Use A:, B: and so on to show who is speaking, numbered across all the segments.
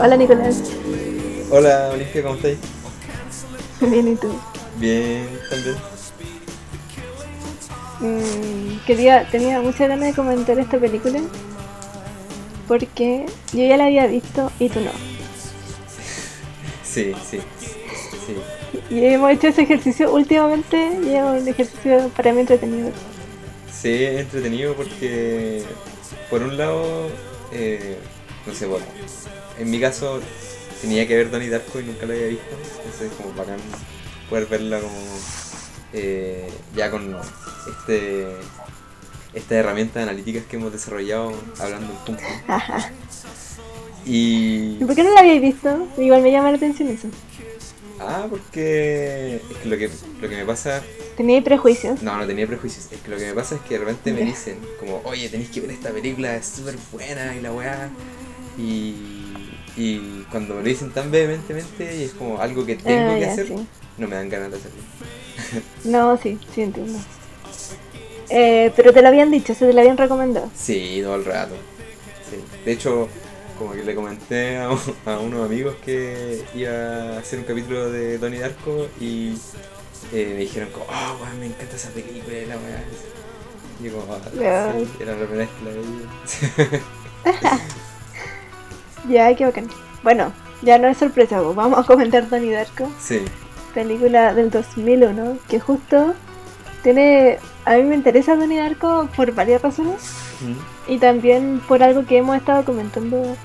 A: Hola Nicolás.
B: Hola Olimpia, ¿cómo estáis?
A: Bien, ¿y tú?
B: Bien, también.
A: Mm, quería, tenía mucha ganas de comentar esta película porque yo ya la había visto y tú no.
B: Sí, sí, sí.
A: Y hemos hecho ese ejercicio últimamente y es un ejercicio para mí entretenido.
B: Sí, es entretenido porque, por un lado, eh, no sé, bueno, en mi caso tenía que ver Donnie Darko y nunca lo había visto, entonces es como bacán poder verla como eh, ya con este estas herramientas analíticas que hemos desarrollado hablando un punto. Y...
A: ¿Y por qué no la habéis visto? Igual me llama la atención eso.
B: Ah, porque es que lo que, lo que me pasa...
A: ¿Tenía prejuicios?
B: No, no tenía prejuicios. Es que lo que me pasa es que de repente me dicen como, oye, tenéis que ver esta película, es súper buena y la weá. Y, y cuando me lo dicen tan vehementemente y es como algo que tengo
A: Ah,
B: que
A: ya,
B: hacer,
A: sí.
B: no me dan ganas de hacerlo.
A: No, sí, sí entiendo. Eh, pero te lo habían dicho, se te lo habían recomendado.
B: Sí, todo el rato. Sí. De hecho, como que le comenté a, un- a unos amigos que iba a hacer un capítulo de Donnie Darko y eh, me dijeron como, oh, weón, me encanta esa película la weá. Y como, ah, sí, era la primera vez que la veía.
A: Ya, qué bacán. Bueno, ya no es sorpresa, pues, vamos a comentar Donnie Darko.
B: sí,
A: película del 2001 que justo tiene a mí me interesa Donnie Darko por varias razones.
B: Mm,
A: y también por algo que hemos estado comentando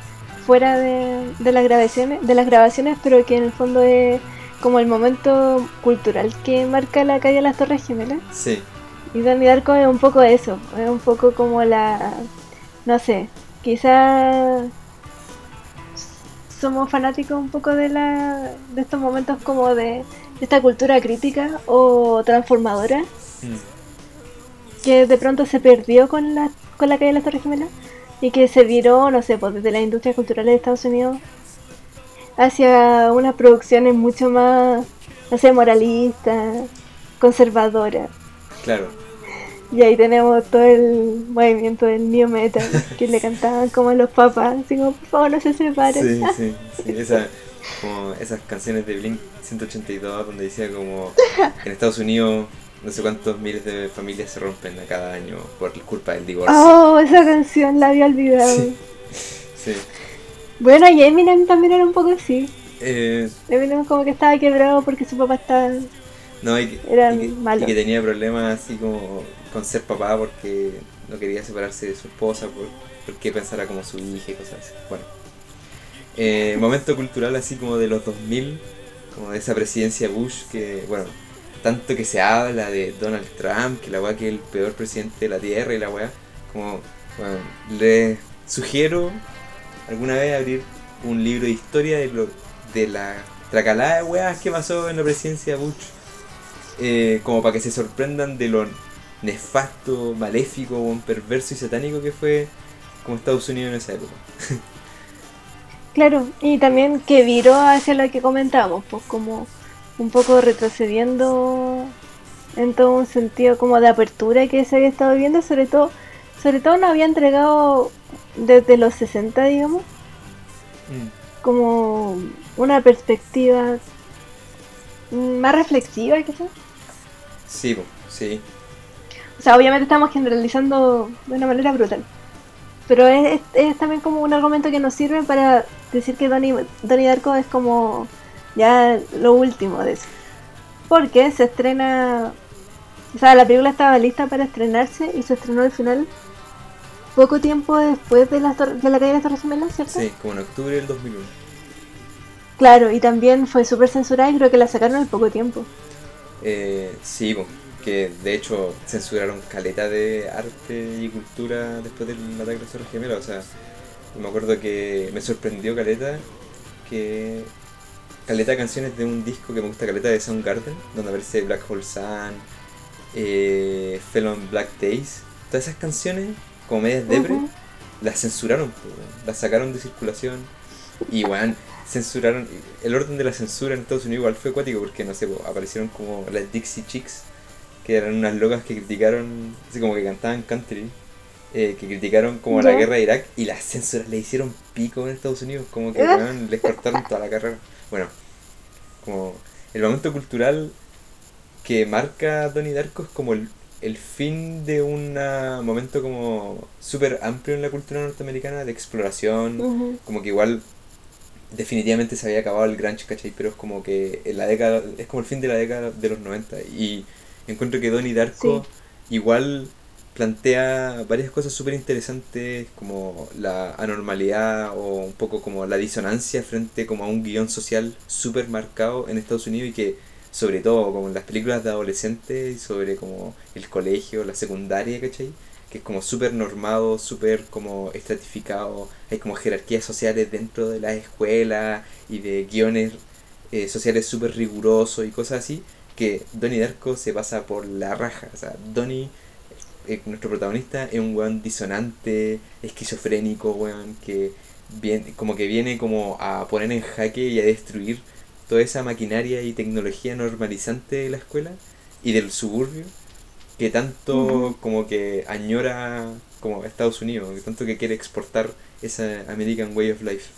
A: fuera de, de las grabaciones de las grabaciones pero que en el fondo es como el momento cultural que marca la calle de las Torres Gemelas.
B: Sí,
A: y Donnie Darko es un poco eso es un poco como la no sé quizá somos fanáticos un poco de la de estos momentos como de esta cultura crítica o transformadora
B: mm,
A: que de pronto se perdió con la con la calle de las Torres Gemelas y que se viró no sé pues desde las industrias culturales de Estados Unidos hacia unas producciones mucho más no sé moralistas conservadoras
B: claro.
A: Y ahí tenemos todo el movimiento del new metal que le cantaban como a los papás, así como por favor no se separen.
B: Sí, sí, sí. Esa, como esas canciones de Blink 182 donde decía como en Estados Unidos no sé cuántos miles de familias se rompen a cada año por culpa del divorcio.
A: Oh, esa canción la había olvidado.
B: Sí. Sí.
A: Bueno, y Eminem también era un poco así.
B: Eh,
A: Eminem como que estaba quebrado porque su papá estaba...
B: no, y que,
A: Era
B: y que-
A: malo.
B: y que tenía problemas así como con ser papá porque no quería separarse de su esposa por, porque pensara como su hija y cosas así. Bueno. Eh, momento cultural así como de los 2000, como de esa presidencia Bush que, bueno, tanto que se habla de Donald Trump, que la weá que es el peor presidente de la tierra y la weá, como, bueno, les sugiero alguna vez abrir un libro de historia de, lo, de la tracalada de weas que pasó en la presidencia Bush, eh, como para que se sorprendan de lo nefasto, maléfico, weón, perverso y satánico que fue como Estados Unidos en esa época.
A: Claro, y también que viró hacia lo que comentábamos, pues como un poco retrocediendo en todo un sentido como de apertura que se había estado viendo, sobre todo, sobre todo nos había entregado desde los 60, digamos, como una perspectiva mm, más reflexiva quizás.
B: Sí, sí.
A: O sea, obviamente estamos generalizando de una manera brutal. Pero es, es- es también como un argumento que nos sirve para decir que Donnie, Donnie Darko es como ya lo último de eso. Porque se estrena... O sea, la película estaba lista para estrenarse y se estrenó al final poco tiempo después de, tor- de la caída de las Torres Gemelas, ¿cierto?
B: Sí, como en octubre del 2001.
A: Claro, y también fue súper censurada y creo que la sacaron en poco tiempo.
B: Eh, sí, po, que de hecho censuraron caleta de arte y cultura después del ataque de las Torres Gemelas. O sea, me acuerdo que me sorprendió caleta que caleta de canciones de un disco que me gusta caleta de Soundgarden, donde aparece Black Hole Sun, eh, Fell on Black Days. Todas esas canciones, como medias depre, las censuraron, las sacaron de circulación. Y weón, censuraron. El orden de la censura en Estados Unidos igual fue acuático porque no sé, aparecieron como las Dixie Chicks, que eran unas locas que criticaron, así como que cantaban country. eh, que criticaron como la guerra de Irak y las censuras le hicieron pico en Estados Unidos, como que les cortaron toda la carrera. Bueno, como el momento cultural que marca Donnie Darko es como el, el fin de un momento como súper amplio en la cultura norteamericana de exploración, como que igual definitivamente se había acabado el grunge, ¿cachai? Pero es como que en la década, es como el fin de la década de los 90 y encuentro que Donnie Darko igual plantea varias cosas súper interesantes como la anormalidad o un poco como la disonancia frente como a un guion social súper marcado en Estados Unidos y que sobre todo como en las películas de adolescentes y sobre como el colegio, la secundaria, ¿cachai? Que es como súper normado, súper como estratificado, hay como jerarquías sociales dentro de las escuelas y de guiones eh, sociales súper rigurosos y cosas así, que Donnie Darko se pasa por la raja, o sea, Donnie eh, nuestro protagonista es un weón disonante, esquizofrénico, weón, que viene, como que viene como a poner en jaque y a destruir toda esa maquinaria y tecnología normalizante de la escuela y del suburbio que tanto como que añora como Estados Unidos, que tanto que quiere exportar esa American Way of Life.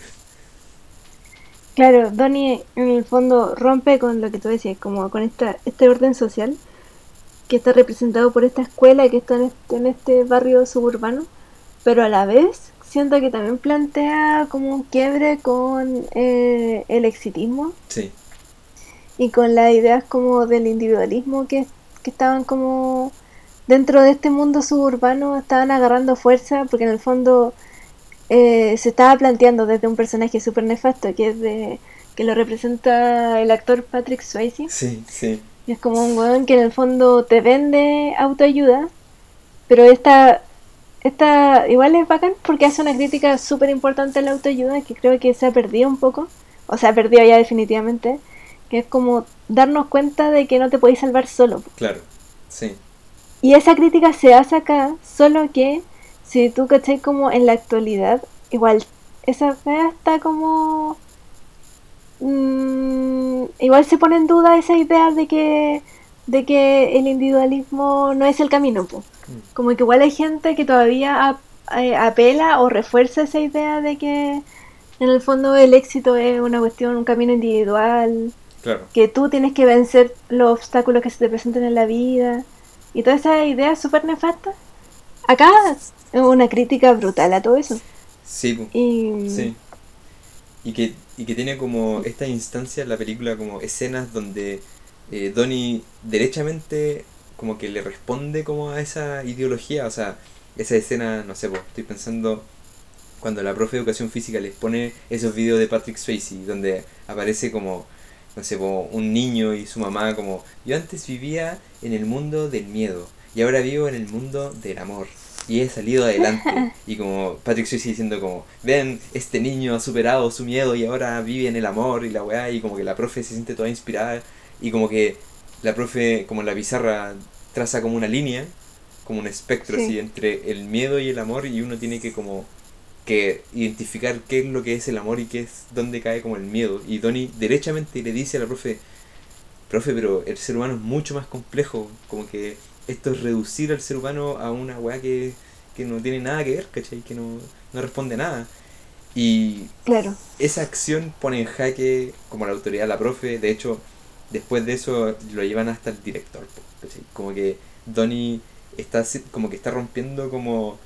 A: Claro, Donnie en el fondo rompe con lo que tú decías, como con esta, este orden social que está representado por esta escuela que está en este, en este barrio suburbano, pero a la vez siento que también plantea como un quiebre con eh, el exitismo. Sí. Y con las ideas como del individualismo que, que estaban como dentro de este mundo suburbano, estaban agarrando fuerza, porque en el fondo eh, se estaba planteando desde un personaje súper nefasto, que es de que lo representa el actor Patrick Swayze.
B: Sí, sí.
A: Y es como un weón que en el fondo te vende autoayuda, pero esta, esta igual es bacán porque hace una crítica súper importante a la autoayuda que creo que se ha perdido un poco, o se ha perdido ya definitivamente, que es como darnos cuenta de que no te podéis salvar solo.
B: Claro, sí.
A: Y esa crítica se hace acá, solo que si tú caché como en la actualidad, igual esa fea está como Mm, igual se pone en duda esa idea de que de que el individualismo no es el camino. Mm. Como que igual hay gente que todavía apela o refuerza esa idea de que en el fondo el éxito es una cuestión, un camino individual, que tú tienes que vencer los obstáculos que se te presenten en la vida y toda esa idea súper nefasta. Acá una crítica brutal a todo eso.
B: Sí, y, sí. Y que y que tiene como esta instancia en la película como escenas donde eh, Donnie derechamente como que le responde como a esa ideología, o sea, esa escena, no sé, estoy pensando cuando la profe de educación física les pone esos videos de Patrick Swayze donde aparece como no sé, un niño y su mamá como yo antes vivía en el mundo del miedo y ahora vivo en el mundo del amor y he salido adelante. y como Patrick Swayze diciendo como, ven, este niño ha superado su miedo y ahora vive en el amor y la weá, y como que la profe se siente toda inspirada y como que la profe, como la pizarra, traza como una línea, como un espectro así entre el miedo y el amor y uno tiene que como que identificar qué es lo que es el amor y qué es dónde cae como el miedo. Y Donnie derechamente le dice a la profe, profe, pero el ser humano es mucho más complejo, como que esto es reducir al ser humano a una weá que, no tiene nada que ver, ¿cachai? Que no, responde a nada. Y
A: claro.
B: esa acción pone en jaque como la autoridad la profe. De hecho, después de eso lo llevan hasta el director. ¿cachai? Como que Donnie está como que está rompiendo como,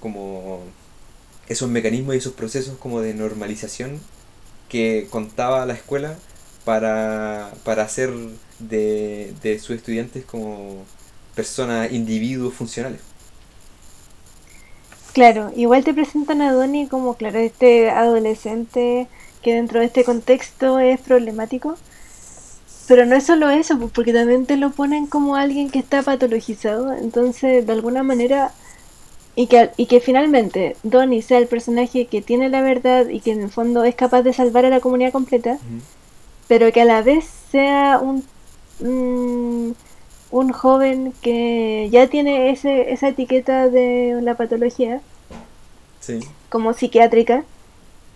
B: como esos mecanismos y esos procesos como de normalización que contaba la escuela para, para hacer de, de sus estudiantes como personas, individuos funcionales.
A: Claro, igual te presentan a Donnie como, claro, este adolescente que dentro de este contexto es problemático. Pero no es solo eso, pues, porque también te lo ponen como alguien que está patologizado. Entonces, de alguna manera, y que, y que finalmente Donnie sea el personaje que tiene la verdad y que en el fondo es capaz de salvar a la comunidad completa, pero que a la vez sea un, un joven que ya tiene ese, esa etiqueta de la patología como psiquiátrica,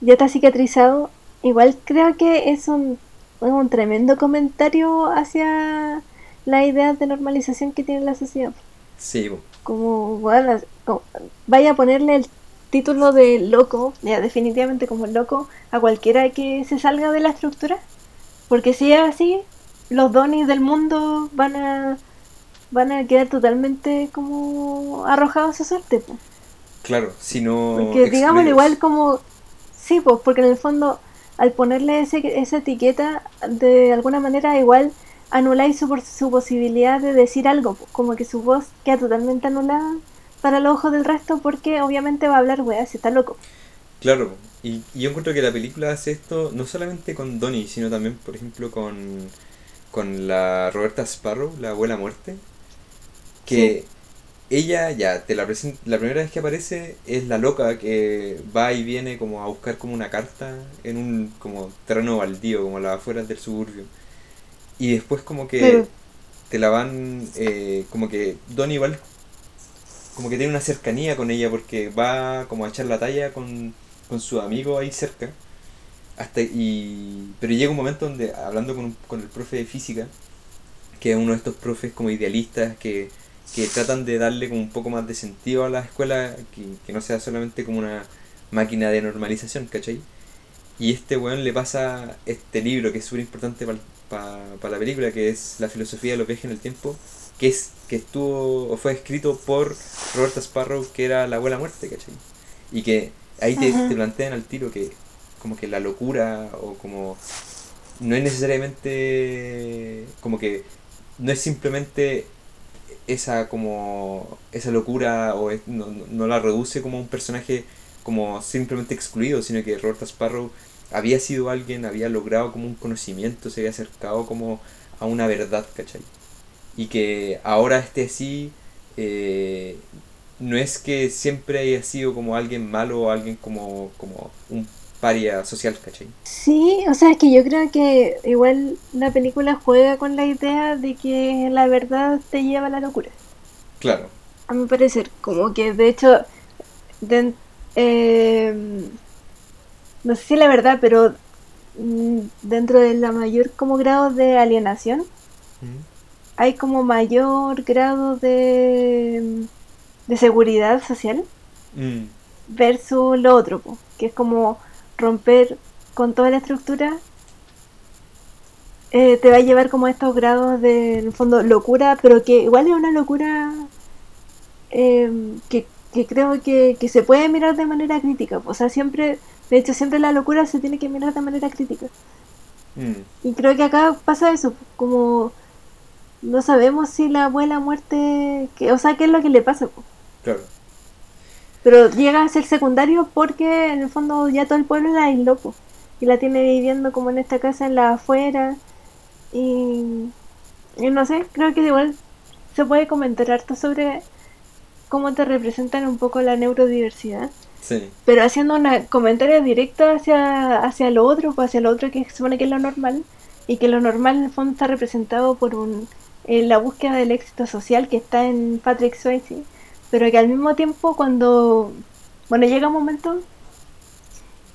A: ya está cicatrizado, igual creo que es un, un tremendo comentario hacia la idea de normalización que tiene la sociedad.
B: Sí.
A: Como, bueno, vaya a ponerle el título de loco, ya definitivamente como loco, a cualquiera que se salga de la estructura. Porque si es así, los donis del mundo van a van a quedar totalmente como arrojados a suerte. Pues.
B: Claro, si no...
A: Porque digamos igual como... Sí, pues porque en el fondo al ponerle ese, esa etiqueta de alguna manera igual anuláis su, su posibilidad de decir algo, como que su voz queda totalmente anulada para los ojos del resto porque obviamente va a hablar weá si está loco.
B: Claro, y, yo encuentro que la película hace esto no solamente con Donnie, sino también, por ejemplo, con, con la Roberta Sparrow, la abuela muerte, que ella ya, te la, la primera vez que aparece es la loca que va y viene como a buscar como una carta en un como terreno baldío, como a las afueras del suburbio. Y después como que te la van, eh, como que Donnie igual como que tiene una cercanía con ella porque va como a echar la talla con, su amigo ahí cerca. Hasta y, pero llega un momento donde, hablando con, con el profe de física, que es uno de estos profes como idealistas que, tratan de darle como un poco más de sentido a la escuela, que, no sea solamente como una máquina de normalización, ¿cachai? Y este weón le pasa este libro que es súper importante para la película, que es La filosofía de los viajes en el tiempo, que es que estuvo o fue escrito por Roberta Sparrow, que era la abuela muerte, ¿cachai? Y que ahí te, te, plantean al tiro que como que la locura o como no es necesariamente como que no es simplemente esa como esa locura o no, no, la reduce como un personaje como simplemente excluido, sino que Roberta Sparrow había sido alguien, había logrado como un conocimiento, se había acercado como a una verdad, ¿cachai? y que ahora esté así, eh, no es que siempre haya sido como alguien malo o alguien como, como un paria social, ¿cachai?
A: Sí, o sea, es que yo creo que igual la película juega con la idea de que la verdad te lleva a la locura.
B: Claro.
A: A mi parecer, como que de hecho, eh, no sé si la verdad, pero mm, dentro de la mayor como grado de alienación, hay como mayor grado de, de seguridad social mm. versus lo otro, que es como romper con toda la estructura. Eh, te va a llevar como a estos grados de, en el fondo, locura, pero que igual es una locura em, que, creo que, se puede mirar de manera crítica. O sea, siempre, de hecho, siempre la locura se tiene que mirar de manera crítica. Mm. Y creo que acá pasa eso, como no sabemos si la abuela muerte, que, o sea, qué es lo que le pasa. Claro. Pero llega a ser secundario porque en el fondo ya todo el pueblo la loco y la tiene viviendo como en esta casa en la afuera y, y no sé, creo que igual se puede comentar harto sobre cómo te representan un poco la neurodiversidad. Sí. Pero haciendo un comentario directo hacia, hacia lo otro, pues hacia lo otro que se supone que es lo normal, y que lo normal en el fondo está representado por un en la búsqueda del éxito social que está en Patrick Swayze, pero que al mismo tiempo cuando, bueno, llega un momento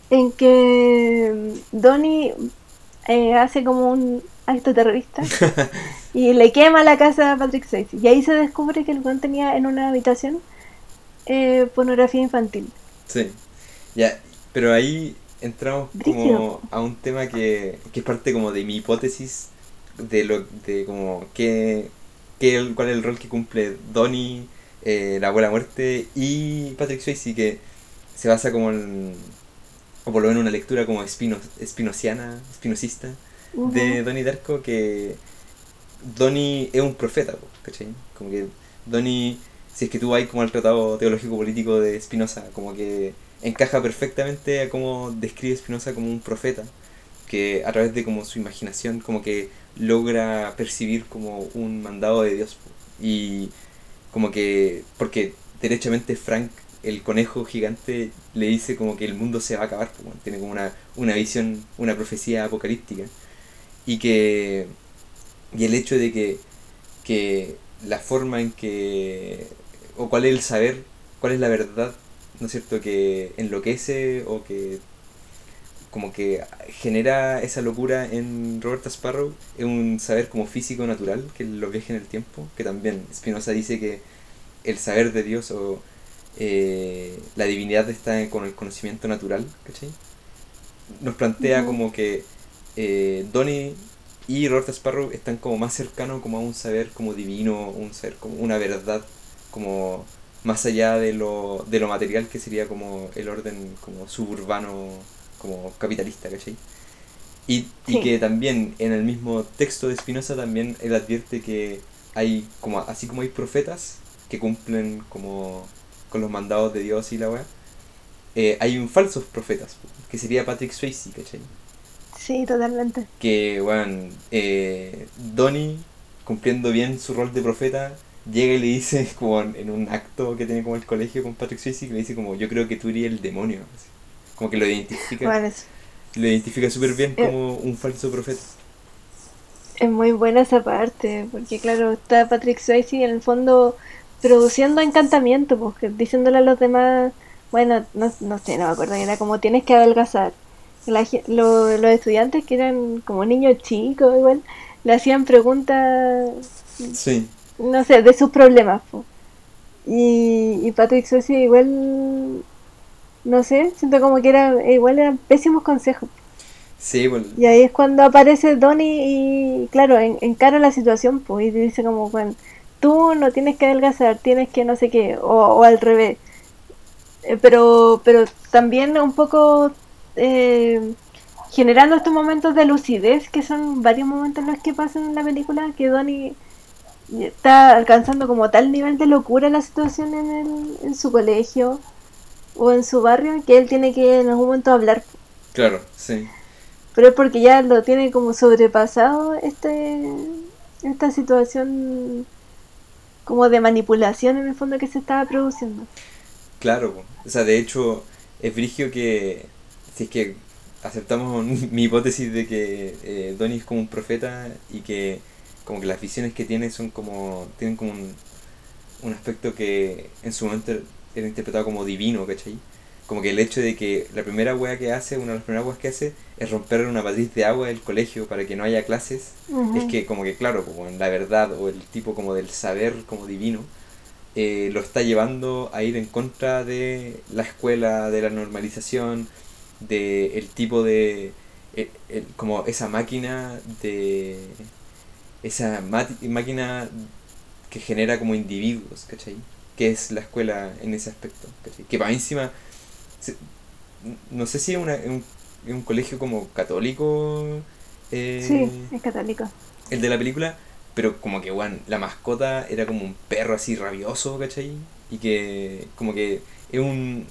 A: en que Donnie eh, hace como un acto terrorista y le quema la casa a Patrick Swayze. Y ahí se descubre que el Juan tenía en una habitación eh, pornografía infantil.
B: Sí, ya, pero ahí entramos como a un tema que, que es parte como de mi hipótesis de lo de como qué, cuál es el rol que cumple Donnie, eh, la abuela muerte y Patrick Swayze que se basa como en o por lo menos una lectura como espino, espinociana, espinosista de Donnie Darko que Donnie es un profeta, ¿cachai? Como que Donnie, si es que tú vas como al tratado teológico político de Spinoza, como que encaja perfectamente a cómo describe Spinoza como un profeta, que a través de como su imaginación como que logra percibir como un mandado de Dios. Y como que, porque derechamente Frank, el conejo gigante, le dice como que el mundo se va a acabar, tiene como una, una visión, una profecía apocalíptica. Y que, y el hecho de que, que la forma en que, o cuál es el saber, cuál es la verdad, ¿no es cierto?, que enloquece o que como que genera esa locura en Roberta Sparrow es un saber como físico natural que lo viaje en el tiempo, que también Spinoza dice que el saber de Dios o eh, la divinidad está con el conocimiento natural, ¿cachai? Nos plantea como que eh, Donnie y Robert Sparrow están como más cercanos como a un saber como divino, un saber como una verdad como más allá de lo, de lo material que sería como el orden como suburbano, como capitalista, ¿cachai? Y, y
A: Sí.
B: que también en el mismo texto de Spinoza también él advierte que hay como así como hay profetas que cumplen como con los mandados de Dios y la weá, eh, hay un falsos profetas, que sería Patrick Swayze, ¿cachai?
A: Sí, totalmente.
B: Que, bueno, eh, Donnie, cumpliendo bien su rol de profeta, llega y le dice, como en, en un acto que tiene como el colegio con Patrick Swayze, que le dice como, yo creo que tú eres el demonio. así. Como que lo identifica,
A: Bueno, es,
B: lo identifica súper bien
A: Eh.
B: como un falso profeta.
A: es muy buena esa parte, porque claro, está Patrick Swayze en el fondo produciendo encantamiento, porque diciéndole a los demás, bueno, no, no sé, no me acuerdo, era como tienes que adelgazar. La lo- los estudiantes que eran como niños chicos igual, le hacían preguntas
B: Sí,
A: no sé, de sus problemas. po. Y, y Patrick Swayze igual, no sé, siento como que era, igual eran pésimos consejos.
B: sí, pues,
A: Y ahí es cuando aparece Donnie y, claro, en, encara la situación, pues, y dice como, bueno, tú no tienes que adelgazar, tienes que no sé qué, o, o al revés. Eh, pero, pero también un poco eh, generando estos momentos de lucidez, que son varios momentos en los que pasan en la película, que Donnie está alcanzando como tal nivel de locura la situación en, el, en su colegio o en su barrio, que él tiene que en algún momento hablar.
B: claro, sí.
A: Pero es porque ya lo tiene como sobrepasado este esta situación como de manipulación en el fondo que se estaba produciendo.
B: Claro, o sea, de hecho, es brigio que si es que aceptamos mi hipótesis de que eh, Donnie es como un profeta y que como que las visiones que tiene son como tienen como un, un aspecto que en su momento era interpretado como divino, ¿cachai? Como que el hecho de que la primera wea que hace, una de las primeras weas que hace, es romper una matriz de agua del colegio para que no haya clases, es que como que claro, como en la verdad o el tipo como del saber como divino, eh, lo está llevando a ir en contra de la escuela, de la normalización, de el tipo de el- el- como esa máquina de esa máquina que genera como individuos, ¿cachai? Que es la escuela en ese aspecto, ¿cachai? Que para encima no sé si es, una- es un, es un colegio como católico eh,
A: Sí, es católico.
B: el de la película, pero como que, weón, la mascota era como un perro así rabioso, ¿cachai? Y que, como que es un.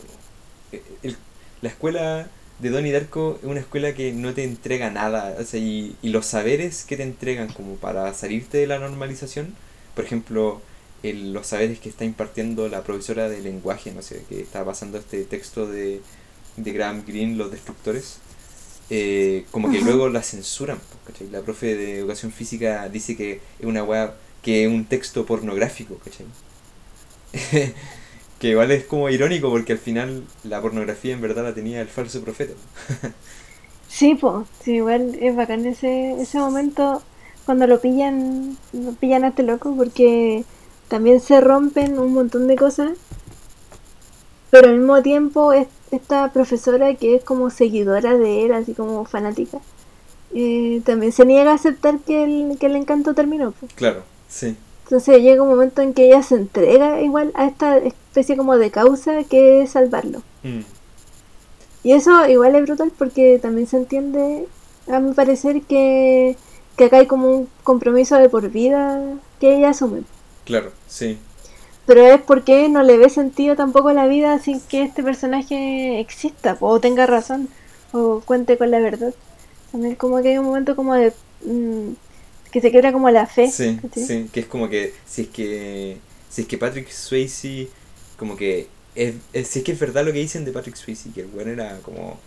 B: el- la escuela de Donnie Darko es una escuela que no te entrega nada, o sea, y, y los saberes que te entregan como para salirte de la normalización, por ejemplo, el- los saberes que está impartiendo la profesora de lenguaje, no sé, que está pasando este texto de, de Graham Greene, Los Destructores, eh, como que luego la censuran, ¿cachai? La profe de educación física dice que es una weá, que es un texto pornográfico, ¿cachai? que igual es como irónico porque al final la pornografía en verdad la tenía el falso profeta.
A: Sí, pues, sí, igual es bacán ese, ese momento cuando lo pillan, lo pillan a este loco porque también se rompen un montón de cosas, pero al mismo tiempo es- esta profesora que es como seguidora de él, así como fanática, eh, también se niega a aceptar que el, que el encanto terminó. pues.
B: Claro, sí.
A: Entonces llega un momento en que ella se entrega igual a esta especie como de causa que es salvarlo.
B: Mm,
A: Y eso igual es brutal porque también se entiende, a mi parecer, que, que acá hay como un compromiso de por vida que ella asume.
B: Claro, sí.
A: Pero es porque no le ve sentido tampoco a la vida sin que este personaje exista, o tenga razón, o cuente con la verdad. También como que hay un momento como de... mm, que se quiebra como la fe.
B: Sí, sí, que es como que si es que si es que Patrick Swayze como que es, es- si es que es verdad lo que dicen de Patrick Swayze, que el bueno era como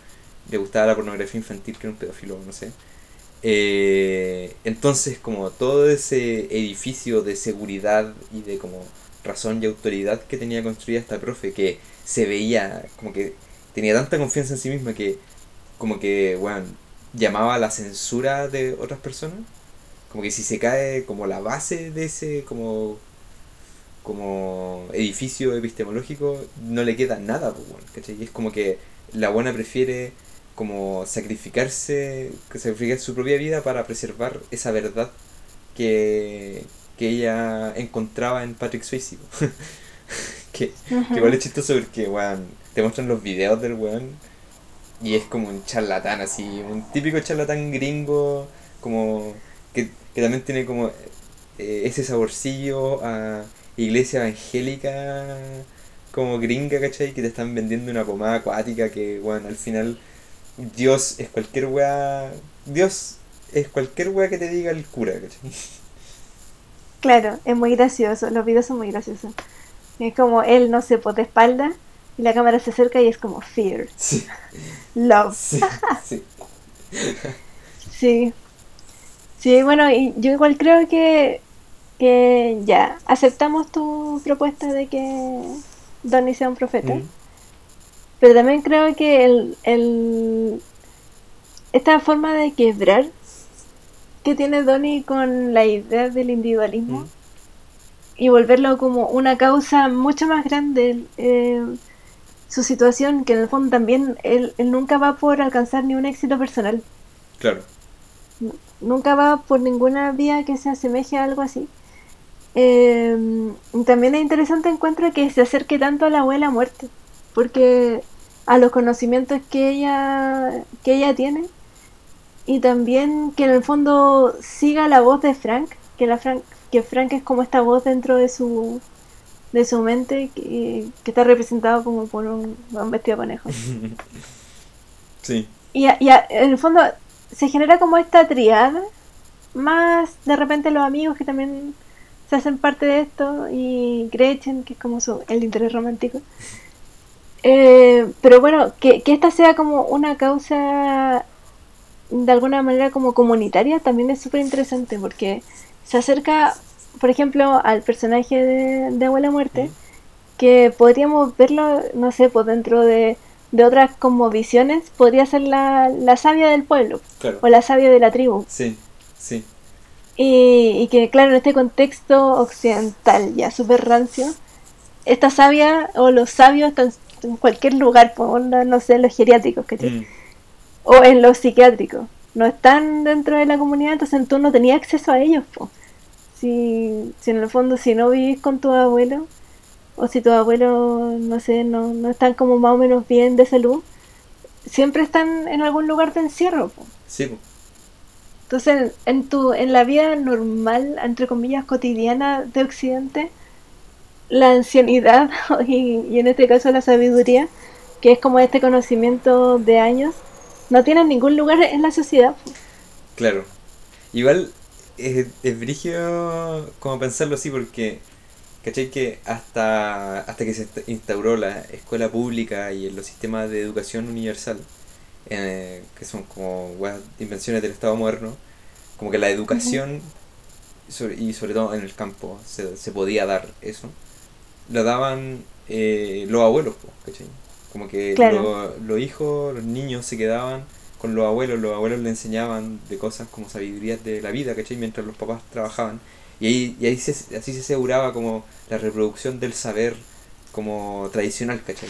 B: le gustaba la pornografía infantil, que era un pedófilo, no sé. Eh, entonces como todo ese edificio de seguridad y de como razón y autoridad que tenía construida esta profe, que se veía como que tenía tanta confianza en sí misma que como que, bueno, llamaba a la censura de otras personas como que si se cae como la base de ese como como edificio epistemológico no le queda nada, pues, bueno, ¿cachai? Y es como que la buena prefiere como sacrificarse, que sacrificar su propia vida para preservar esa verdad que, que ella encontraba en Patrick Swayze. que, que igual es chistoso porque, weón, te muestran los videos del weón y es como un charlatán así, un típico charlatán gringo, como que, que también tiene como eh, ese saborcillo a iglesia evangélica como gringa, ¿cachai? Que te están vendiendo una pomada acuática que, bueno, al final Dios es cualquier weá. Dios es cualquier weá que te diga el cura, ¿cachai?
A: Claro, es muy gracioso, los videos son muy graciosos. Es como él, no se de espalda y la cámara se acerca y es como fear.
B: Sí.
A: Love.
B: Sí, sí.
A: Sí. Sí, bueno, y yo igual creo que, que ya, aceptamos tu propuesta de que Donnie sea un profeta.
B: Mm.
A: Pero también creo que el, el, esta forma de quebrar que tiene Donnie con la idea del individualismo
B: Mm.
A: y volverlo como una causa mucho más grande, eh, su situación, que en el fondo también él, él nunca va por alcanzar ni un éxito personal,
B: Claro.
A: nunca va por ninguna vía que se asemeje a algo así. Eh, también es interesante encuentro que se acerque tanto a la abuela muerte, porque a los conocimientos que ella, que ella tiene, y también que en el fondo siga la voz de Frank, que la Frank, que Frank es como esta voz dentro de su de su mente que, que está representado como por un, un vestido de conejo.
B: Sí.
A: Y, a- y a- en el fondo se genera como esta triada, más de repente los amigos que también se hacen parte de esto, y Gretchen, que es como su, el interés romántico. Eh, pero bueno, que, que esta sea como una causa de alguna manera como comunitaria también es súper interesante porque se acerca, por ejemplo, al personaje de, de Abuela Muerte, que podríamos verlo, no sé, pues dentro de, de otras como visiones, podría ser la, la sabia del pueblo
B: Claro.
A: o la sabia de la tribu.
B: Sí, sí.
A: Y, y que, claro, en este contexto occidental ya súper rancio, esta sabia o los sabios están en cualquier lugar, pues, no sé, los geriátricos que tienen,
B: Mm.
A: o en los psiquiátricos. No están dentro de la comunidad, entonces tú no tenías acceso a ellos. po. Si, si en el fondo, si no vivís con tu abuelo, o si tus abuelos, no sé, no, no están como más o menos bien de salud, siempre están en algún lugar de encierro.
B: Sí, po.
A: Entonces, en tu en la vida normal, entre comillas, cotidiana de Occidente, la ancianidad y, y en este caso la sabiduría, que es como este conocimiento de años, no tienen ningún lugar en la sociedad.
B: Claro. Igual es, es brígido como pensarlo así porque, ¿cachai? Que hasta, hasta que se insta- instauró la escuela pública y los sistemas de educación universal, eh, que son como invenciones del Estado moderno, como que la educación, sobre- y sobre todo en el campo, se, se podía dar eso, lo daban eh, los abuelos, ¿cachai? Como que
A: Claro.
B: los hijos, los niños se quedaban con los abuelos, los abuelos le enseñaban de cosas como sabidurías de la vida, ¿cachai? Mientras los papás trabajaban. Y ahí, y ahí se, así se aseguraba como la reproducción del saber como tradicional, ¿cachai?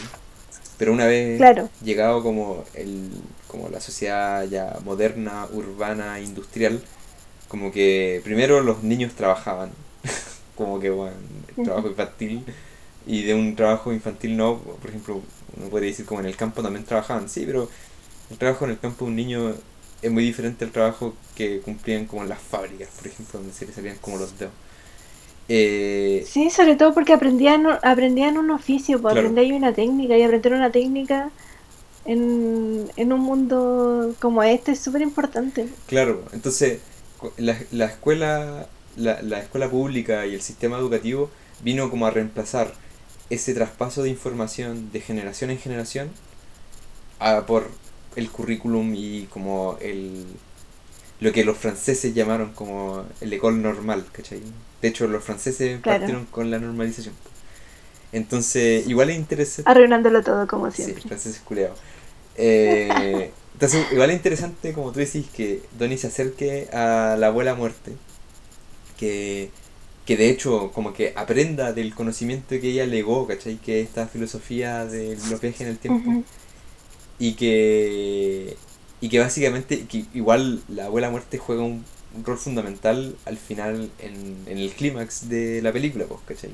B: Pero una vez
A: Claro.
B: llegado como el como la sociedad ya moderna, urbana, industrial, como que primero los niños trabajaban, como que bueno, el trabajo infantil y de un trabajo infantil no, por ejemplo, uno podría decir como en el campo también trabajaban, sí, pero el trabajo en el campo de un niño es muy diferente al trabajo que cumplían como en las fábricas, por ejemplo, donde se les salían como los dedos. Eh,
A: Sí, sobre todo porque aprendían, aprendían un oficio, pues
B: Claro.
A: aprendían una técnica y aprender una técnica en, en un mundo como este es súper importante.
B: Claro, entonces la, la escuela la, la escuela pública y el sistema educativo vino como a reemplazar ese traspaso de información de generación en generación a- por el currículum y como el lo que los franceses llamaron como el école normal, ¿cachai? De hecho, los franceses
A: Claro.
B: partieron con la normalización. Entonces, igual es interesante.
A: Arruinándolo todo como
B: Sí,
A: siempre.
B: franceses culeados. Eh, entonces, igual es interesante, como tú decís, que Donnie se acerque a la abuela muerte. Que que de hecho como que aprenda del conocimiento que ella legó, ¿cachai? Que esta filosofía de los viajes en el tiempo. Y que, y que básicamente, que igual la abuela muerte juega un, un rol fundamental al final en, en el clímax de la película, pues, ¿cachai?